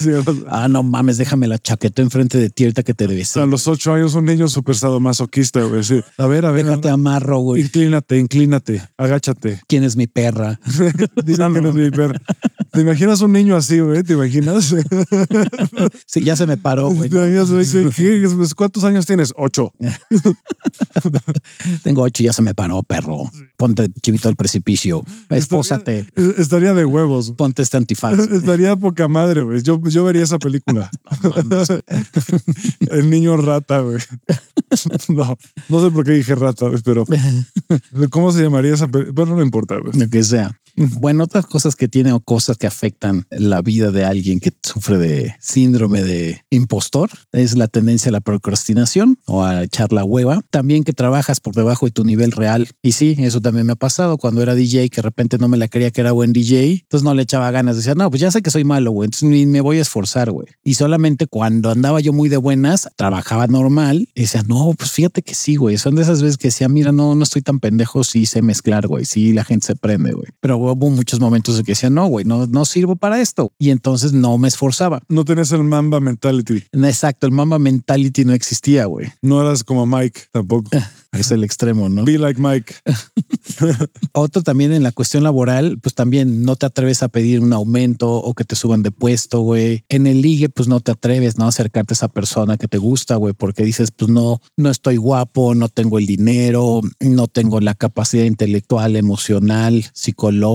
Ah, no mames, déjame la chaqueta enfrente de ti ahorita que te debes.
A los ocho años, un niño súper sadomasoquista, güey. A ver, a ver.
Déjate amarro, güey.
Inclínate, inclínate, agáchate.
¿Quién es mi perra?
Dile quién es mi perra. ¿Te imaginas un niño así, güey? ¿Te imaginas?
sí, ya se me paró, güey.
¿Cuántos años tienes? Ocho.
Tengo ocho y ya se me paró, perro. Ponte chivito al precipicio. Espósate.
Estaría, de huevos.
Ponte este antifaz.
Estaría poca madre, güey. Yo, yo vería esa película. El niño rata, güey. No, no sé por qué dije rata, pero ¿cómo se llamaría esa película? Bueno, no importa. Güey.
Lo que sea. Bueno, otras cosas que tiene o cosas que afectan la vida de alguien que sufre de síndrome de impostor es la tendencia a la procrastinación o a echar la hueva. También que trabajas por debajo de tu nivel real. Y sí, eso también me ha pasado cuando era DJ, que de repente no me la creía que era buen DJ. Entonces no le echaba ganas. Decía, no, pues ya sé que soy malo, güey. Entonces ni me voy a esforzar, güey. Y solamente cuando andaba yo muy de buenas, trabajaba normal y decía, no, pues fíjate que sí, güey. Son de esas veces que decía, mira, no, no estoy tan pendejo. Sí sé mezclar, güey. Sí, la gente se prende, güey. Pero hubo muchos momentos de que decía, no, güey, no, no sirvo para esto. Y entonces no me esforzaba.
No tenés el Mamba mentality.
Exacto, el Mamba mentality no existía, güey.
No eras como Mike tampoco.
Es el extremo, ¿no?
Be like Mike.
Otro también en la cuestión laboral, pues también no te atreves a pedir un aumento o que te suban de puesto, güey. En el ligue, pues no te atreves, ¿no? Acercarte a esa persona que te gusta, güey, porque dices, pues no, no estoy guapo, no tengo el dinero, no tengo la capacidad intelectual, emocional, psicológica.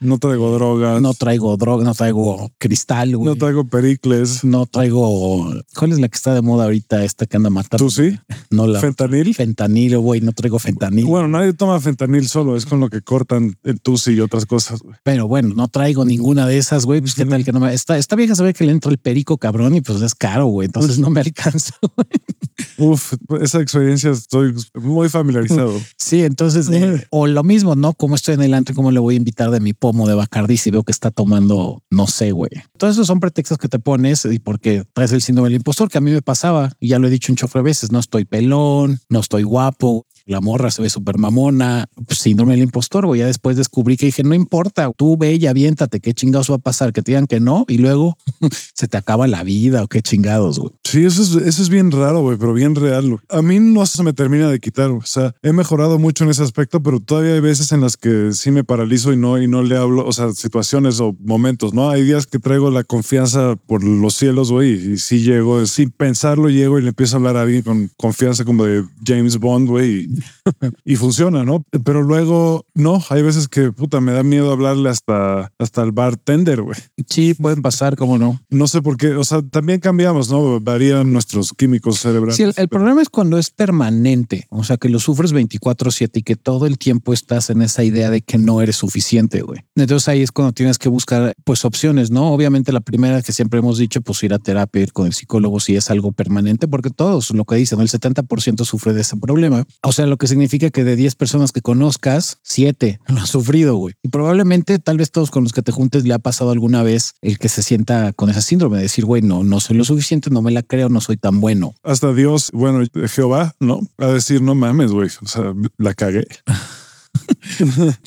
No traigo drogas.
No traigo droga, no traigo cristal, güey.
No traigo pericles.
No traigo. ¿Cuál es la que está de moda ahorita? Esta que anda matando.
¿Tú sí?
No la.
¿Fentanil?
Fentanil güey, no traigo fentanil.
Bueno, nadie toma fentanil solo, es con lo que cortan el tusi y otras cosas, güey.
Pero bueno, no traigo ninguna de esas, güey. Pues qué tal que no me. Esta, esta vieja sabe que le entro el perico cabrón y pues es caro, güey. Entonces no me alcanza.
Uf, esa experiencia estoy muy familiarizado.
Sí, entonces, eh, o lo mismo, ¿no? Como estoy en el antro, ¿cómo le voy a invitar de mi pomo de Bacardi si veo que está tomando, no sé, güey? Todos esos son pretextos que te pones y porque traes el síndrome del impostor, que a mí me pasaba, y ya lo he dicho un chofre veces, no estoy pelón, no estoy guapo, la morra se ve súper mamona, síndrome del impostor, güey. Ya después descubrí que dije, no importa, tú ve y aviéntate, qué chingados va a pasar, que te digan que no, y luego se te acaba la vida o qué chingados, güey.
Sí, eso es, eso es bien raro, güey, pero bien real. A mí no se me termina de quitar, o sea, he mejorado mucho en ese aspecto, pero todavía hay veces en las que sí me paralizo y no, y no le hablo, o sea, situaciones o momentos, ¿no? Hay días que traigo la confianza por los cielos, güey, y sí llego, sin pensarlo, llego y le empiezo a hablar a alguien con confianza como de James Bond, güey, y funciona, ¿no? Pero luego, no, hay veces que puta, me da miedo hablarle hasta, hasta el bartender, güey.
Sí, pueden pasar, cómo no.
No sé por qué, o sea, también cambiamos, ¿no? Varían nuestros químicos cerebrales.
Sí, el, problema es cuando es permanente, o sea, que lo sufres 24/7 y que todo el tiempo estás en esa idea de que no eres suficiente, güey. Entonces ahí es cuando tienes que buscar, pues, opciones, ¿no? Obviamente la primera que siempre hemos dicho, pues ir a terapia, ir con el psicólogo si es algo permanente, porque todos lo que dicen, el 70% sufre de ese problema. O sea, lo que significa que de 10 personas que conozcas, 7 lo han sufrido, güey. Y probablemente tal vez todos con los que te juntes le ha pasado alguna vez el que se sienta con ese síndrome de decir, güey, no, no soy lo suficiente, no me la creo, no soy tan bueno.
Hasta Dios, bueno, Jehová, ¿no? A decir, no mames, güey, o sea, la cagué.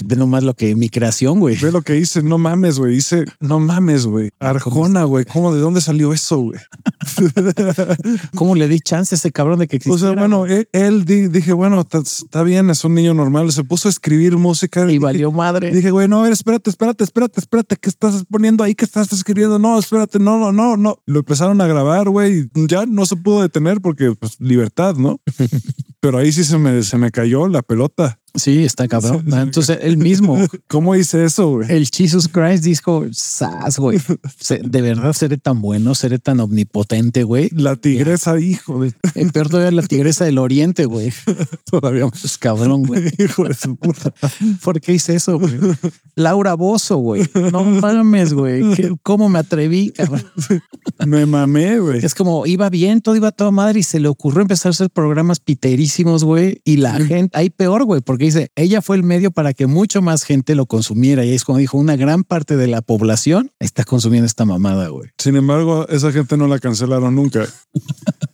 Ve nomás lo que mi creación, güey.
Ve lo que hice. No mames, güey. Hice, no mames, güey. Arjona, güey. ¿Cómo de dónde salió eso, güey?
¿Cómo le di chance a ese cabrón de que existiera?
O sea, bueno, él, dije, bueno, está bien, es un niño normal. Se puso a escribir música
y valió madre.
Dije, güey, no, a ver, espérate, espérate, espérate, espérate. ¿Qué estás poniendo ahí? ¿Qué estás escribiendo? No, espérate, no, no, no, no. Lo empezaron a grabar, güey. Ya no se pudo detener porque, pues, libertad, ¿no? Pero ahí sí se me, se me cayó la pelota.
Sí, está cabrón. Entonces, él mismo,
¿Cómo hice eso, güey?
el Jesus Christ dijo, sas, güey. De verdad seré tan bueno, seré tan omnipotente, güey.
La tigresa, hijo de
En peor todavía la tigresa del oriente, güey.
todavía.
Pues cabrón, güey.
Hijo de su puta.
¿Por qué hice eso, güey? Laura Bozo, güey. No mames, güey. ¿Qué- ¿Cómo me atreví, cabrón?
Me mamé, güey.
Es como iba bien, todo iba a toda madre y se le ocurrió empezar a hacer programas piterísimos, güey. Y la gente, ahí peor, güey, porque dice, ella fue el medio para que mucho más gente lo consumiera. Y es como dijo, una gran parte de la población está consumiendo esta mamada, güey.
Sin embargo, esa gente no la cancelaron nunca.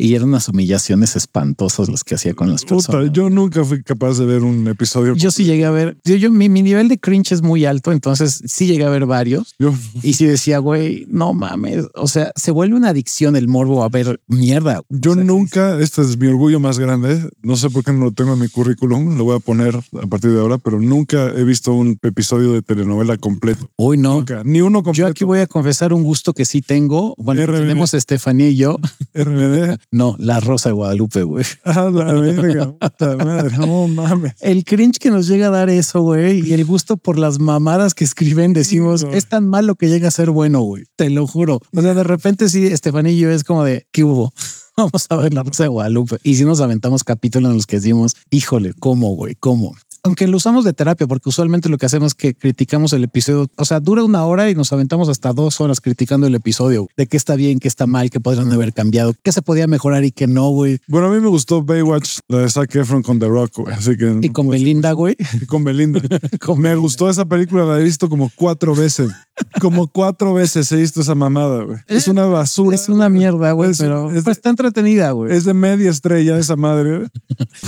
Y eran unas humillaciones espantosas las que hacía con las
Puta,
personas.
yo nunca fui capaz de ver un episodio.
Yo sí llegué a ver, yo, yo- mi, mi nivel de cringe es muy alto, entonces sí llegué a ver varios
Yo-
y sí decía, güey, no mames, o sea, se vuelve una adicción el morbo a ver mierda.
Yo
O sea,
nunca, este es mi orgullo más grande, no sé por qué no lo tengo en mi currículum, lo voy a poner a partir de ahora, pero nunca he visto un episodio de telenovela completo.
Uy, no.
Nunca, ni uno completo.
Yo aquí voy a confesar un gusto que sí tengo. Bueno,
RBD.
tenemos Estefanía y yo.
RBD.
No, la Rosa de Guadalupe, güey.
A la verga, puta madre, no mames.
El cringe que nos llega a dar eso, güey, y el gusto por las mamadas que escriben, decimos,
No.
es tan malo que llega a ser bueno, güey. Te lo juro. O sea, de repente sí, yo es como de, ¿qué hubo? Vamos a ver la Rosa de Guadalupe. Y si nos aventamos capítulos en los que decimos, híjole, ¿cómo, güey? ¿Cómo? Aunque lo usamos de terapia, porque usualmente lo que hacemos es que criticamos el episodio. O sea, dura una hora y nos aventamos hasta dos horas criticando el episodio de qué está bien, qué está mal, qué podrían haber cambiado, qué se podía mejorar y qué no, güey.
Bueno, a mí me gustó Baywatch, la de Zac Efron con The Rock, güey, así que...
Y con Belinda, güey.
y con Belinda. me gustó esa película, la he visto como cuatro veces. Como cuatro veces he visto esa mamada, güey. Es una basura.
Es una mierda, güey,
Es-
pero
es-
pues, está entretenida, güey.
Es de media estrella esa madre. güey.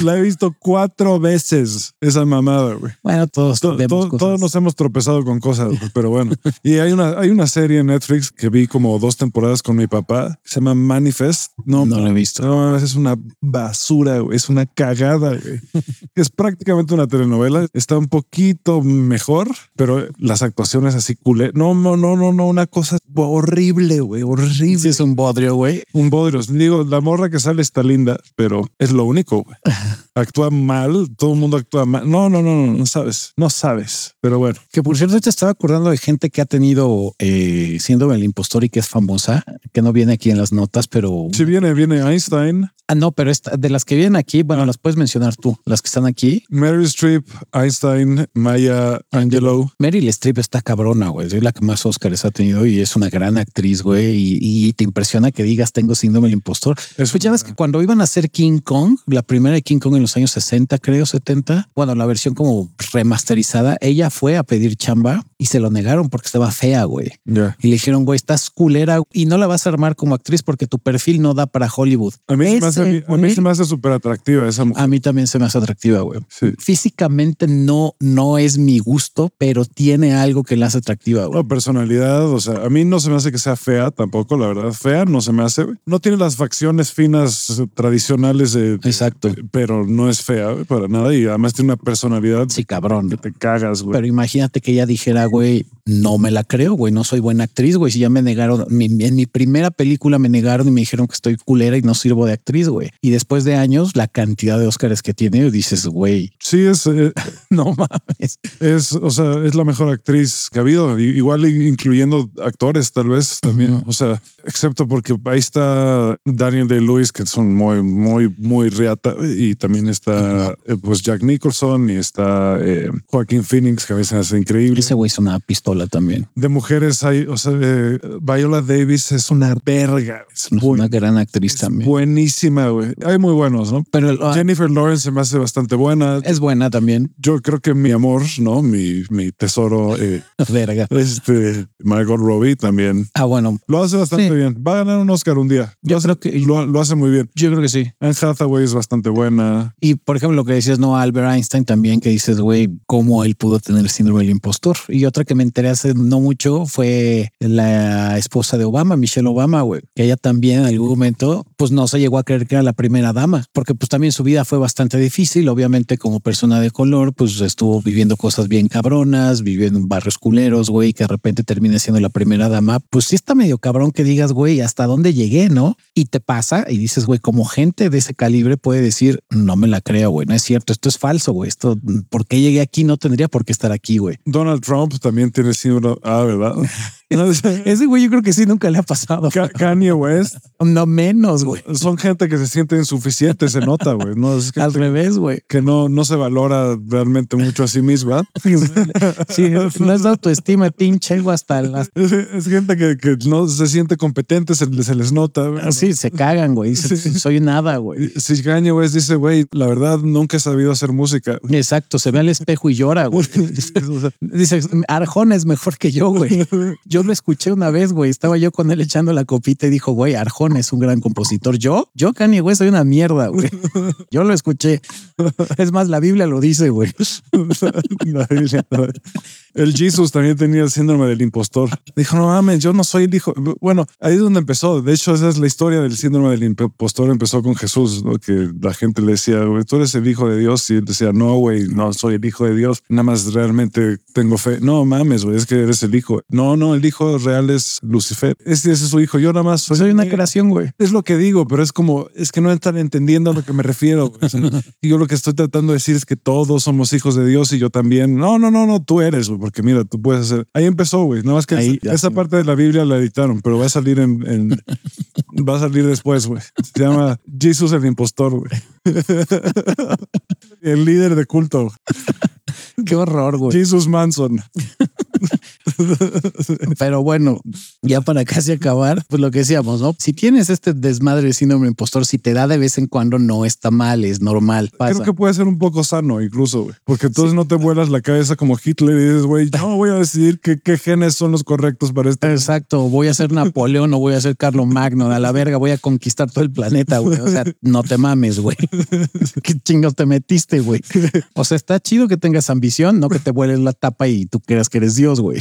La he visto cuatro veces esa mamada, güey.
Bueno, todos
To-
vemos
to-
cosas.
todos nos hemos tropezado con cosas, güey, pero bueno. Y hay una, hay una serie en Netflix que vi como dos temporadas con mi papá, que se llama Manifest. No,
No lo he visto.
no es una basura, güey, es una cagada, güey. Es prácticamente una telenovela. Está un poquito mejor, pero las actuaciones así culé. No, no, no, no, no, una cosa horrible, güey, horrible.
Sí, es un bodrio, güey.
Un bodrio. Digo, la morra que sale está linda, pero es lo único, güey. Actúa mal, todo el mundo actúa mal. No, no, no, no, no sabes, no sabes. Pero bueno,
Que por cierto, te estaba acordando de gente que ha tenido eh, siendo el impostor y que es famosa, que no viene aquí en las notas, pero
si viene, viene Einstein,
ah, no, pero esta, de las que vienen aquí, bueno, las puedes mencionar tú, las que están aquí.
Meryl Streep, Einstein, Maya Angelou.
Meryl Streep está cabrona, güey. Es la que más Oscars ha tenido y es una gran actriz, güey. Y, y te impresiona que digas tengo síndrome del impostor.
Es
Pues ya ves que cuando iban a hacer King Kong, la primera de King Kong en los años 60, creo 70, bueno, la versión como remasterizada, ella fue a pedir chamba y se lo negaron porque estaba fea, güey. Y le dijeron, güey, estás culera y no la vas a armar como actriz porque tu perfil no da para Hollywood.
A mí, se me hace, a mí se me hace súper atractiva esa mujer.
a mí también se me hace atractiva, güey.
Sí.
Físicamente no, no es mi gusto, pero tiene algo que la hace atractiva, güey.
Personalidad, o sea, a mí no se me hace que sea fea tampoco, la verdad. Fea no se me hace. No tiene las facciones finas tradicionales de,
Exacto.
pero no es fea para nada y además tiene una personalidad
Sí, cabrón.
que te cagas, güey.
Pero imagínate que ella dijera, güey, no me la creo, güey, no soy buena actriz, güey. Si ya me negaron, mi- en mi primera película me negaron y me dijeron que estoy culera y no sirvo de actriz, güey. Y después de años, la cantidad de Óscares que tiene, dices, güey,
Sí, es, eh,
no mames.
es, o sea, es la mejor actriz que ha habido, i- igual incluyendo actores, tal vez también. O sea, excepto porque ahí está Daniel Day Lewis, que son muy, muy, muy riata, y también está eh, pues Jack Nicholson y está eh, Joaquín Phoenix, que a veces hace increíble.
Ese güey es una pistola también.
De mujeres hay, o sea, eh, Viola Davis es una verga. Es,
Es una gran actriz
es
también.
buenísima, güey. Hay muy buenos, ¿no?
Pero ah,
Jennifer Lawrence se me hace bastante buena.
es buena también.
Yo creo que mi amor, ¿no? Mi, mi tesoro, eh,
Verga.
Este Margot Robbie también
Ah, bueno,
lo hace bastante
Sí.
bien. Va a ganar un Oscar un día.
Yo
hace-
creo que-
lo, lo hace muy bien.
yo creo que sí.
Anne Hathaway es bastante buena.
Y por ejemplo, lo que decías, no, Albert Einstein también, que dices, güey, cómo él pudo tener el síndrome del impostor. Y otra que me enteré hace no mucho fue la esposa de Obama, Michelle Obama, güey, que ella también en algún momento, pues no se llegó a creer que era la primera dama, porque pues también su vida fue bastante difícil. Obviamente, como persona de color, pues estuvo viviendo cosas bien cabronas, viviendo en barrios culeros, güey, que de repente termine siendo la primera dama. Pues sí está medio cabrón que digas, güey, hasta dónde llegué, ¿no? Y te pasa y dices, güey, como gente de ese calibre puede decir, no me la creo, güey, no es cierto, esto es falso, güey, esto, ¿por qué llegué aquí? No tendría por qué estar aquí, güey.
Donald Trump también tiene síndrome. Ah, ¿verdad?
Ese güey yo creo que sí nunca le ha pasado.
Ka- Kanye West.
No menos, güey.
Son gente que se siente insuficiente, se nota, güey. No, es
Al
gente
revés, güey.
que no, no se valora realmente mucho a sí misma.
Sí, no es autoestima, pinche hasta las...
Es, es gente que, que no se siente competente, se, se les nota. güey.
Sí, se cagan, güey.
Sí.
Soy nada, güey.
Si Kanye West dice, güey, la verdad nunca he sabido hacer música.
Exacto, se ve al espejo y llora, güey. Dice, Arjona es mejor que yo, güey. Yo lo escuché una vez, güey. Estaba yo con él echando la copita y dijo, güey, Arjona es un gran compositor. Yo, yo, Kanye West, soy una mierda, güey. Yo lo escuché. Es más, la Biblia lo dice, güey.
El Jesus también tenía el síndrome del impostor. Dijo, no mames, yo no soy el hijo. Bueno, ahí es donde empezó. De hecho, esa es la historia del síndrome del impostor. Empezó con Jesús, ¿no? que la gente le decía, güey, tú eres el hijo de Dios. Y él decía, no, güey, no soy el hijo de Dios. Nada más realmente tengo fe. No mames, güey, es que eres el hijo. No, no, el hijo real es Lucifer. Este ese es su hijo. Yo nada más soy,
Soy una creación, güey.
Es lo que digo, pero es como, es que no están entendiendo a lo que me refiero. yo lo que estoy tratando de decir es que todos somos hijos de Dios y yo también. No, no, no, no, tú eres, güey, porque mira, tú puedes hacer. Ahí empezó, güey. Nada más que
Ahí,
esa, parte de la Biblia la editaron, pero va a salir en, en- va a salir después, güey. Se llama Jesus el impostor, güey. El líder de culto.
Qué horror, güey.
Jesus Manson.
Pero bueno, ya para casi acabar, pues lo que decíamos, ¿no? Si tienes este desmadre de síndrome impostor, si te da de vez en cuando, no está mal, es normal. Pasa.
Creo que puede ser un poco sano incluso, güey. Porque entonces no te vuelas la cabeza como Hitler y dices, güey, no voy a decidir qué, qué genes son los correctos para este.
Exacto, voy a ser Napoleón o voy a ser Carlos Magno, a la verga, voy a conquistar todo el planeta, güey. O sea, no te mames, güey. ¿Qué chingos te metiste, güey? O sea, está chido que tengas ambición, no que te vueles la tapa y tú creas que eres Dios, güey.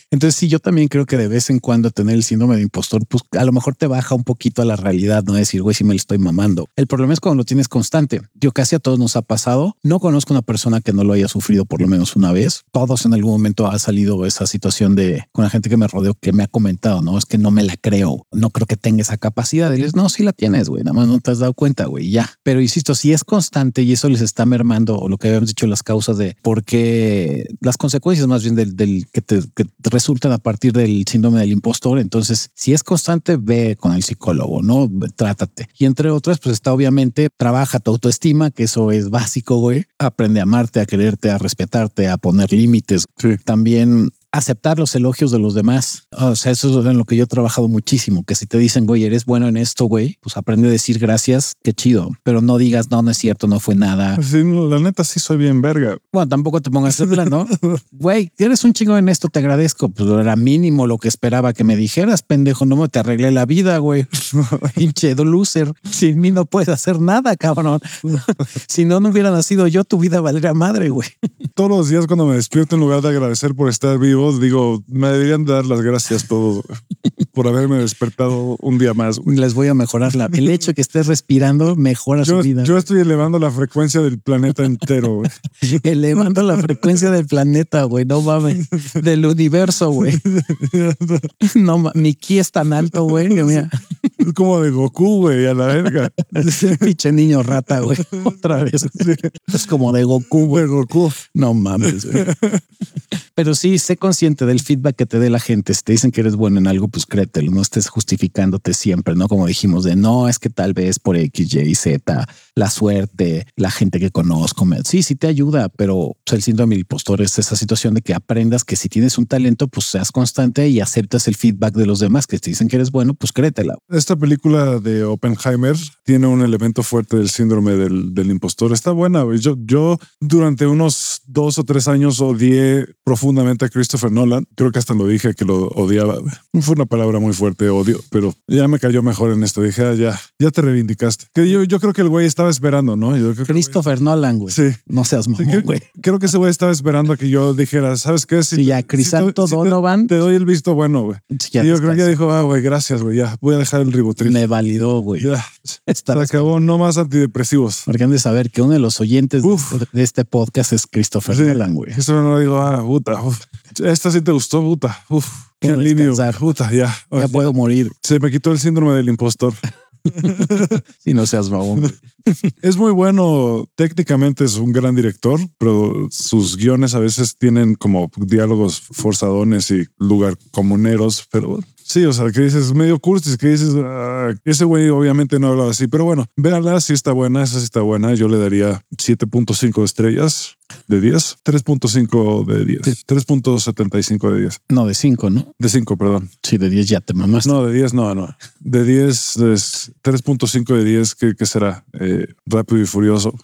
Entonces, sí, yo también creo que de vez en cuando tener el síndrome de impostor, pues a lo mejor te baja un poquito a la realidad, no decir, güey, si me lo estoy mamando. El problema es cuando lo tienes constante. Yo casi a todos nos ha pasado. No conozco una persona que no lo haya sufrido por lo menos una vez. Todos en algún momento ha salido esa situación de con la gente que me rodeo que me ha comentado, no es que no me la creo. No creo que tenga esa capacidad. Y les, no, sí la tienes, güey. Nada más no te has dado cuenta, güey. Ya. Pero insisto, si es constante y eso les está mermando o lo que habíamos dicho, las causas de por qué las consecuencias más bien del, del que, que te resultan a partir del síndrome del impostor. Entonces, si es constante, ve con el psicólogo, no trátate. Y entre otras, pues está obviamente trabaja tu autoestima, que eso es básico, güey. Aprende a amarte, a quererte, a respetarte, a poner límites.
Sí.
También aceptar los elogios de los demás. O sea, eso es en lo que yo he trabajado muchísimo, que si te dicen, güey, eres bueno en esto, güey, pues aprende a decir gracias, qué chido, pero no digas, no, no es cierto, no fue nada.
Sí, no, la neta sí soy bien verga.
Bueno, tampoco te pongas plan, ¿no? Güey, eres un chingo en esto, te agradezco. Pues era mínimo lo que esperaba que me dijeras, pendejo. No me te arreglé la vida, güey. Pinche loser. Sin mí no puedes hacer nada, cabrón. si no, no hubiera nacido yo, tu vida valdría madre, güey.
Todos los días cuando me despierto, en lugar de agradecer por estar vivo, digo, me deberían dar las gracias todos por haberme despertado un día más.
Les voy a mejorar la. El hecho de que estés respirando mejora
Yo,
su vida.
yo estoy elevando la frecuencia del planeta entero.
Elevando la frecuencia del planeta, güey. No mames. Del universo, güey. No. Mi ki es tan alto, güey. Que mira.
Es como de Goku, güey, a la verga.
Pinche niño rata, güey. Otra vez. Es como de Goku, güey.
Goku.
No mames. güey. Pero sí, sé consciente del feedback que te dé la gente. Si te dicen que eres bueno en algo, pues créetelo. No estés justificándote siempre, ¿no? Como dijimos, de no, es que tal vez por X, Y, Z, la suerte, la gente que conozco. me- Sí, sí te ayuda, pero pues, el síndrome del impostor es esa situación de que aprendas que si tienes un talento, pues seas constante y aceptas el feedback de los demás que te dicen que eres bueno, pues créetela.
Estoy esta película de Oppenheimer tiene un elemento fuerte del síndrome del, del impostor. Está buena. Yo, yo durante unos dos o tres años odié profundamente a Christopher Nolan. Creo que hasta lo dije que lo odiaba. Fue una palabra muy fuerte, odio, pero ya me cayó mejor en esto. Dije, ah, ya, ya te reivindicaste. Que yo, yo creo que el güey estaba esperando, ¿no? Yo creo que el güey-
Christopher Nolan, güey.
Sí.
No seas
Sí,
mamón,
creo,
güey.
creo que ese güey estaba esperando a que yo dijera, ¿sabes qué? Si
Sí, ya, Crisanto
te- si te-
Donovan.
Te doy el visto bueno, güey.
Sí, ya
Y yo creo que ya dijo, ah, güey, gracias, güey, ya voy a dejar el ribotril.
Me validó, güey.
Ya,
Está
se acabó, no más antidepresivos.
Porque han de saber que uno de los oyentes de este podcast es Christopher
Sí.
Nolan, güey.
Eso no lo digo, ah, puta, uf. Esta sí te gustó, puta, uf. Qué alivio, puta, ya.
Ya puedo morir.
Se me quitó el síndrome del impostor.
Si no seas mamón.
Es muy bueno, técnicamente es un gran director, pero sus guiones a veces tienen como diálogos forzadones y lugar comuneros, pero sí, o sea, que dices medio cursis, que dices, ah, ese güey obviamente no hablaba así, pero bueno, véanla, si está buena, esa sí está buena, yo le daría 7.5 estrellas de 10, 3.5 de 10, 3.75 de 10,
No, de 5, ¿no?
de 5, perdón.
Sí, de 10 ya te mamaste.
No, de 10 no, no. De 10 es 3.5 de 10, ¿qué, qué será? Eh, rápido y furioso.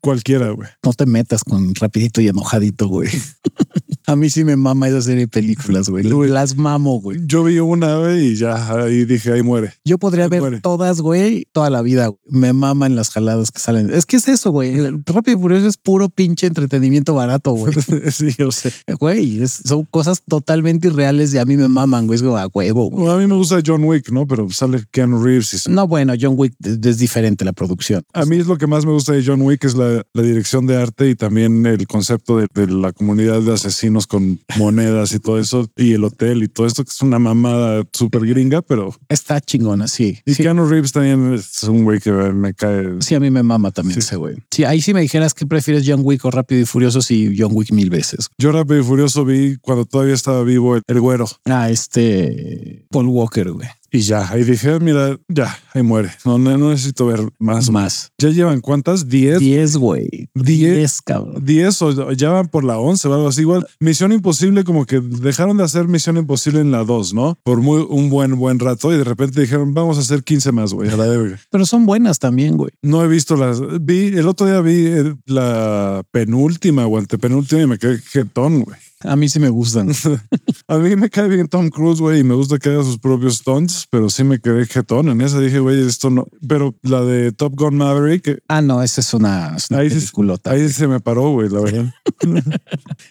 Cualquiera, güey.
No te metas con rapidito y enojadito, güey. A mí sí me mama esa serie de películas, güey. Las mamo, güey.
Yo vi una, güey, y ya ahí dije, ahí muere.
Yo podría ver
Muere.
todas, güey, toda la vida. güey. Me maman las jaladas que salen. Es que es eso, güey. Rápido y Furioso es puro pinche entretenimiento barato, güey.
sí, yo sé.
Güey, son cosas totalmente irreales y a mí me maman, güey. Es como a huevo.
Bueno, a mí me gusta John Wick, ¿no? Pero sale Keanu Reeves. y-
No, bueno, John Wick es, es diferente la producción.
A mí es lo que más me gusta de John Wick es la, la dirección de arte y también el concepto de, de la comunidad de asesinos con monedas y todo eso y el hotel y todo esto que es una mamada súper gringa, pero
Está chingona, sí.
y
Sí,
Keanu Reeves también es un güey que me cae.
sí, a mí me mama también
Sí.
ese güey. Sí, ahí sí me dijeras que prefieres John Wick o Rápido y Furioso, sí, John Wick mil veces.
Yo Rápido y Furioso vi cuando todavía estaba vivo el, el güero
Ah, este Paul Walker, güey.
Y ya, ahí dije, "Ah, mira, ya, ahí muere. No, no, no necesito ver más.
Más.
¿Ya llevan cuántas? ¿Diez?
10, güey.
Diez.
10, cabrón.
10 o ya van por la 11 o algo así. Igual, Misión Imposible, como que dejaron de hacer Misión Imposible en la 2, ¿no? Por muy, un buen, buen rato y de repente dijeron, vamos a hacer 15 más, güey, a la verga.
Pero son buenas también, güey.
No he visto las. Vi, el otro día vi el- la penúltima o antepenúltima y me quedé jetón, güey.
A mí sí me gustan.
A mí me cae bien Tom Cruise, güey, y me gusta que haga sus propios stunts, pero sí me quedé jetón en esa. Dije, güey, esto no. Pero la de Top Gun Maverick,
ah, no, esa es una, es una
Ahí
peliculota.
ahí se me paró, güey, la verdad.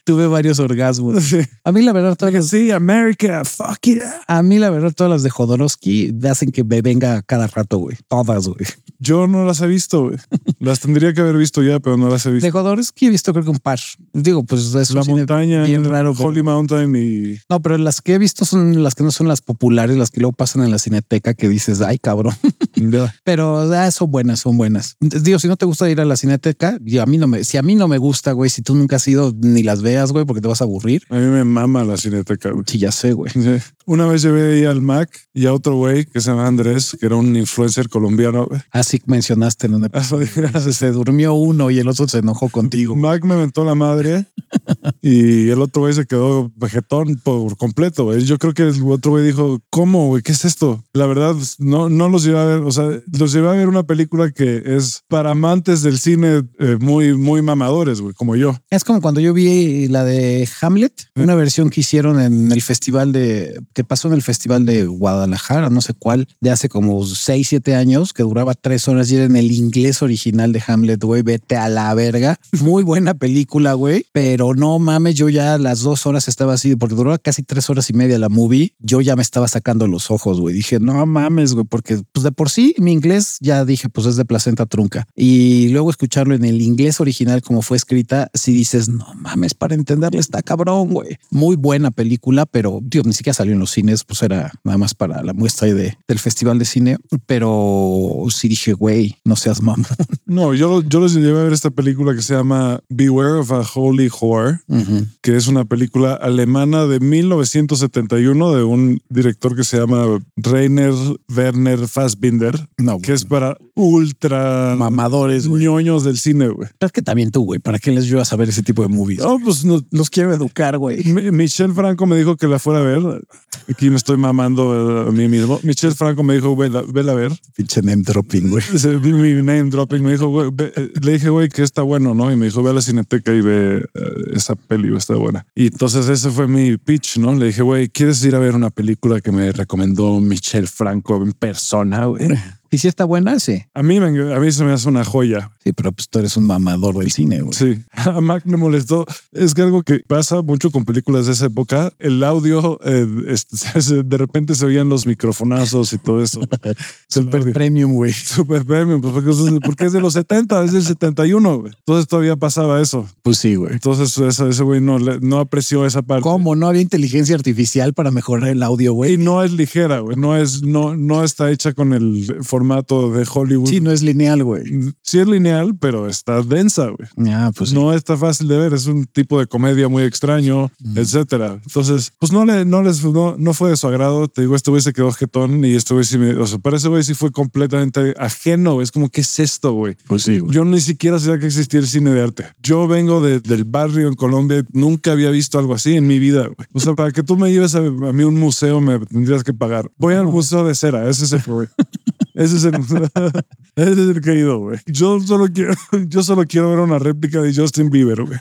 Tuve varios orgasmos.
Sí.
A mí la verdad, todas las,
Sí, America, fuck yeah.
a mí la verdad, todas las de Jodorowsky hacen que me venga cada rato, güey. Todas, güey.
Yo no las he visto, güey. Las tendría que haber visto ya, pero no las he visto.
De Jodorowsky he visto creo que un par. Digo, pues es
La montaña,
bien raro. pero-
Holy Mountain y
No, pero las que he visto son las que no son las populares, las que luego pasan en la cineteca que dices, ay, cabrón. Pero ah, son buenas, son buenas. Digo, si no te gusta ir a la cineteca, y a mí no me, si a mí no me gusta, güey, si tú nunca has ido, ni las veas, güey, porque te vas a aburrir.
A mí me mama la cineteca, güey.
Sí, ya sé, güey.
Sí. Una vez llevé ahí al Mac y a otro güey que se llama Andrés, que era un influencer colombiano. güey.
Así que mencionaste en un episodio. Se durmió uno y el otro se enojó contigo.
Mac me mentó la madre y el otro güey se quedó vegetón por completo. güey. Yo creo que el otro güey dijo, ¿cómo, güey? ¿Qué es esto? La verdad, no, no los llevé a ver. O sea, los llevé a ver una película que es para amantes del cine eh, muy, muy mamadores, güey, como yo.
Es como cuando yo vi la de Hamlet, una versión que hicieron en el festival de, que pasó en el festival de Guadalajara, no sé cuál, de hace como 6, 7 años, que duraba tres horas y era en el inglés original de Hamlet, güey, vete a la verga. Muy buena película, güey, pero no mames, yo ya las dos horas estaba así, porque duraba casi tres horas y media la movie, yo ya me estaba sacando los ojos, güey. Dije, no mames, güey, porque pues de por sí mi inglés ya dije, pues es de placenta trunca. Y luego escucharlo en el inglés original como fue escrita, si dices, no mames, para entenderle está cabrón, güey. Muy buena película, pero tío, ni siquiera salió en los cines, pues era nada más para la muestra de, del festival de cine. Pero sí dije, güey, no seas mamón.
No, yo, yo los llevé a ver esta película que se llama Beware of a Holy Whore
Ujú.
que es una película alemana de 1971 de un director que se llama Rainer Werner Fassbinder,
No,
que es para ultra
mamadores, güey.
ñoños del cine, güey.
Es que también tú, güey, ¿para qué les llevas a ver ese tipo de movies?
No, pues no,
Los quiero educar, güey.
Mi- Michelle Franco me dijo que la fuera a ver. Aquí me estoy mamando a mí mismo. Michelle Franco me dijo, vela, vela a ver.
Pinche name dropping, güey.
Mi name dropping me dijo, güey, eh, le dije, güey, que está bueno, ¿no? Y me dijo, ve a la cineteca y ve eh, esa peli, está buena. Y entonces ese fue mi pitch, ¿no? Le dije, güey, ¿quieres ir a ver una película que me recomendó Michelle Franco en persona, güey?
¿Y si está buena? Sí.
A mí, me, a mí se me hace una joya.
Sí, pero pues tú eres un mamador del cine, güey.
Sí, a Mac me molestó. Es que algo que pasa mucho con películas de esa época, el audio, eh, este, de repente se oían los microfonazos y todo eso.
Super premium, güey.
Super premium, pues porque, es- de los 70, es del 71. güey. Entonces todavía pasaba eso.
Pues sí, güey.
Entonces ese, güey no, no apreció esa parte.
¿Cómo? ¿No había inteligencia artificial para mejorar el audio,
Y
güey?
no es ligera, güey. No es, no, no está hecha con el formato de Hollywood.
Sí, no es lineal, güey.
Sí es lineal, pero está densa, güey.
Ah, pues sí.
no está fácil de ver, es un tipo de comedia muy extraño, etcétera. Entonces, pues no le, no les, no, no fue de su agrado. Te digo, este güey se quedó jetón y este güey sí me, o sea, para ese güey sí fue completamente ajeno. güey. Es como, ¿qué es esto, güey?
Pues sí, güey.
Yo ni siquiera sabía que existía el cine de arte. Yo vengo de- del barrio en Colombia, nunca había visto algo así en mi vida. güey. O sea, para que tú me lleves a, a mí un museo me tendrías que pagar. Voy al museo de cera, ese es el güey. Ese es el, ese es el güey. Yo solo quiero, yo solo quiero ver una réplica de Justin Bieber, güey.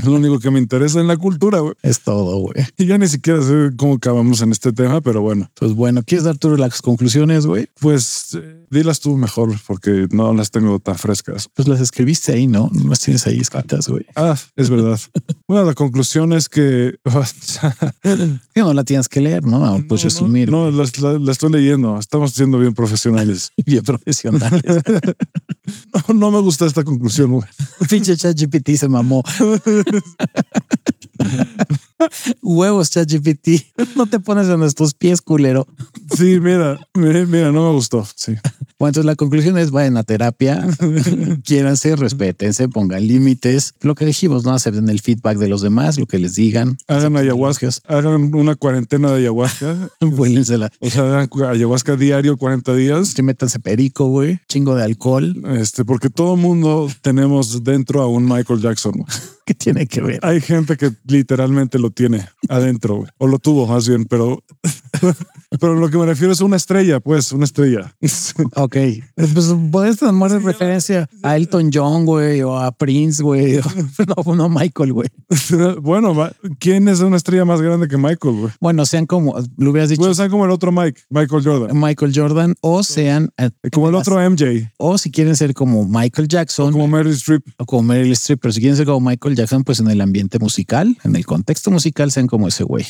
Es lo único que me interesa en la cultura, güey.
Es todo, güey.
Y ya ni siquiera sé cómo acabamos en este tema, pero bueno,
Pues bueno, ¿quieres dar tú las conclusiones, güey?
pues eh, dilas tú mejor porque no las tengo tan frescas.
Pues las escribiste ahí, ¿no? No las tienes ahí escritas, güey.
Ah, es verdad. Bueno, la conclusión es que
no la tienes que leer, ¿no? Pues
no,
resumir.
No, la, la- la estoy leyendo. Estamos siendo bien profesionales.
Bien profesional.
No, no me gusta esta conclusión. güey.
Pinche ChatGPT se mamó. Huevos, ChatGPT. No te pones en nuestros pies, culero.
Sí, mira, mira, mira, no me gustó. Sí.
Bueno, entonces la conclusión es vayan a terapia, quiéranse, respétense, pongan límites. Lo que dijimos, no acepten el feedback de los demás, lo que les digan.
Hagan ayahuasca, hagan una cuarentena de ayahuasca.
Vuélensela.
O sea, hagan ayahuasca diario 40 días.
Sí, métanse perico, güey. Chingo de alcohol.
Este, porque todo mundo tenemos dentro a un Michael Jackson. Güey.
¿Qué tiene que ver?
Hay gente que literalmente lo tiene adentro, o lo tuvo más bien, pero, pero lo que me refiero es una estrella, pues, una estrella.
Ok. Pues puedes tomar referencia a Elton John, güey, o a Prince, güey. No, no Michael, güey.
bueno, ¿quién es una estrella más grande que Michael, güey?
Bueno, sean como, lo hubieras dicho,
Bueno, sean como el otro Mike, Michael Jordan.
Michael Jordan, o sean, eh,
Como el otro MJ,
o si quieren ser como Michael Jackson,
como Meryl Streep.
o como Meryl Streep, pero si quieren ser como Michael Jackson, pues en el ambiente musical, en el contexto musical, sean como ese güey.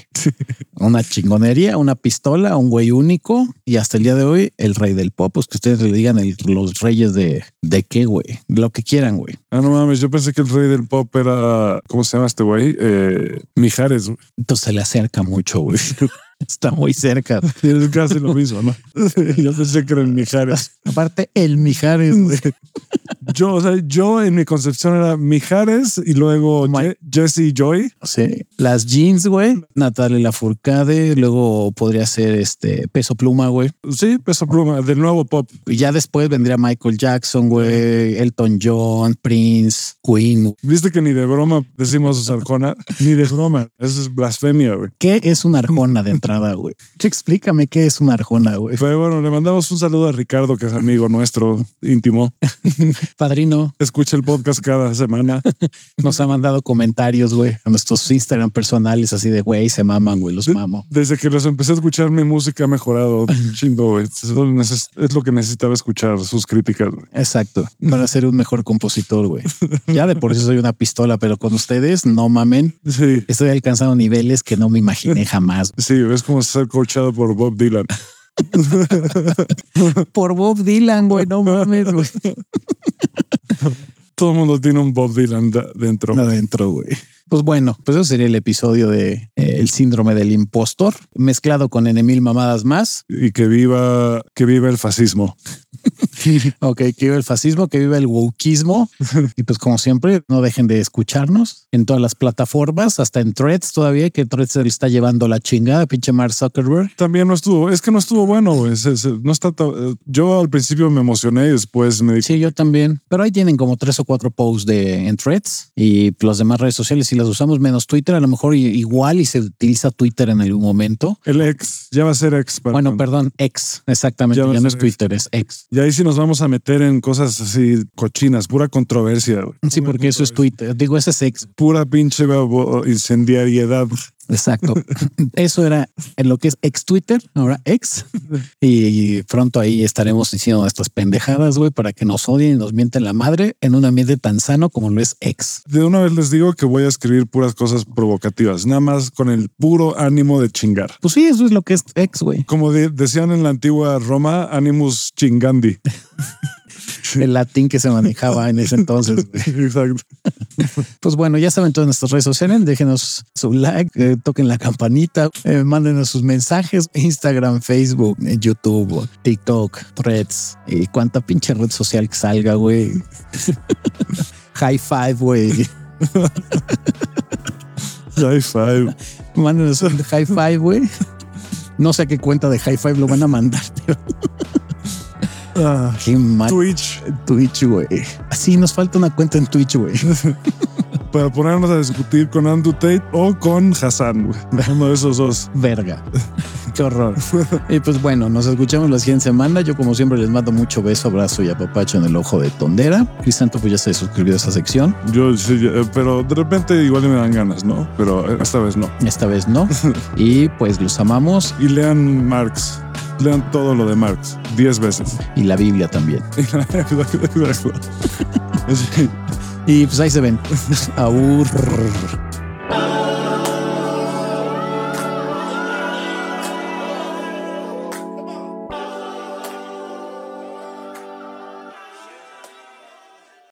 Una chingonería, una pistola, un güey único y hasta el día de hoy el rey del pop, pues que ustedes le digan el- los reyes de, de qué, güey, lo que quieran, güey.
Ah, no mames, yo pensé que el rey del pop era, ¿cómo se llama este güey? Eh, Mijares.
Entonces se le acerca mucho, güey. Está muy cerca.
Es casi lo mismo, ¿no? yo pensé que era el Mijares.
Aparte, el Mijares.
Yo, o sea, yo en mi concepción era Mijares y luego Je- Jesse Joy.
Sí. Las jeans, güey. Natalia Lafourcade. Luego podría ser este peso pluma, güey.
Sí, peso pluma, del nuevo pop.
Y ya después vendría Michael Jackson, güey. Elton John, Prince, Queen.
Viste que ni de broma decimos Arjona, ni de broma. Eso es blasfemia, güey.
¿Qué es una arjona de entrada, güey? Explícame qué es una arjona, güey.
Pero bueno, le mandamos un saludo a Ricardo, que es amigo nuestro íntimo.
Padrino
Escucha el podcast cada semana.
nos ha mandado comentarios, güey, a nuestros Instagram personales, así de, güey, se maman, güey, los mamo.
Desde que los empecé a escuchar, mi música ha mejorado un chingo, güey. Es lo que necesitaba escuchar, sus críticas. güey.
Exacto, para ser un mejor compositor, güey. Ya de por sí soy una pistola, pero con ustedes, no mamen.
Sí,
Estoy alcanzando niveles que no me imaginé jamás.
sí, es como ser coachado por Bob Dylan.
Por Bob Dylan, güey, no mames, güey.
Todo el mundo tiene un Bob Dylan dentro.
Adentro, güey. Pues bueno, pues eso sería el episodio de eh, El síndrome del impostor, mezclado con N mil mamadas más.
Y que viva, que viva el fascismo.
ok, que viva el fascismo, que viva el wokismo. y pues como siempre, no dejen de escucharnos en todas las plataformas, hasta en Threads todavía, que Threads se le está llevando la chingada, pinche Mark Zuckerberg.
También no estuvo, es que no estuvo bueno, güey. No está ta- yo al principio me emocioné y después me dije,
Sí, yo también. Pero ahí tienen como tres o cuatro posts de en Threads y las demás redes sociales si las usamos menos Twitter, a lo mejor igual y se utiliza Twitter en algún momento.
el ex, ya va a ser ex. para
Bueno, perdón, ex, exactamente.
Ya
no es
ex.
Twitter, es ex.
Y ahí sí nos vamos a meter en cosas así cochinas, pura controversia.
Sí,
Pura
porque eso es. Twitter. Digo, ese es ex.
Pura pinche incendiariedad.
Exacto. Eso era en lo que es ex Twitter, ahora ex. Y pronto ahí estaremos diciendo nuestras pendejadas, güey, para que nos odien y nos mienten la madre en un ambiente tan sano como lo es ex.
De una vez les digo que voy a escribir puras cosas provocativas, nada más con el puro ánimo de chingar.
Pues sí, eso es lo que es ex, güey.
Como de- decían en la antigua Roma, animus chingandi.
El latín que se manejaba en ese entonces.
Exacto.
Pues bueno, ya saben todas nuestras redes sociales. Déjenos su like, eh, toquen la campanita, eh, mándenos sus mensajes. Instagram, Facebook, eh, YouTube, TikTok, Threads y cuánta pinche red social que salga, güey. High five, güey.
High five.
Mándenos un high five, güey. No sé a qué cuenta de high five lo van a mandar, pero
Ah,
qué mal.
Twitch
Twitch, güey. Así nos falta una cuenta en Twitch, güey.
para ponernos a discutir con Andrew Tate o con Hassan. güey. Uno de esos dos.
Verga. Qué horror. Y pues bueno, nos escuchamos la siguiente semana. Yo como siempre les mando mucho beso, abrazo y apapacho en el ojo de tondera. Crisanto pues ya se suscribió a esa sección.
Yo sí, eh, pero de repente igual me dan ganas, ¿no? Pero esta vez no.
Esta vez no. Y pues los amamos
Y lean Marx. Lean todo lo de Marx. Diez veces.
y la Biblia también. Y pues ahí se ven.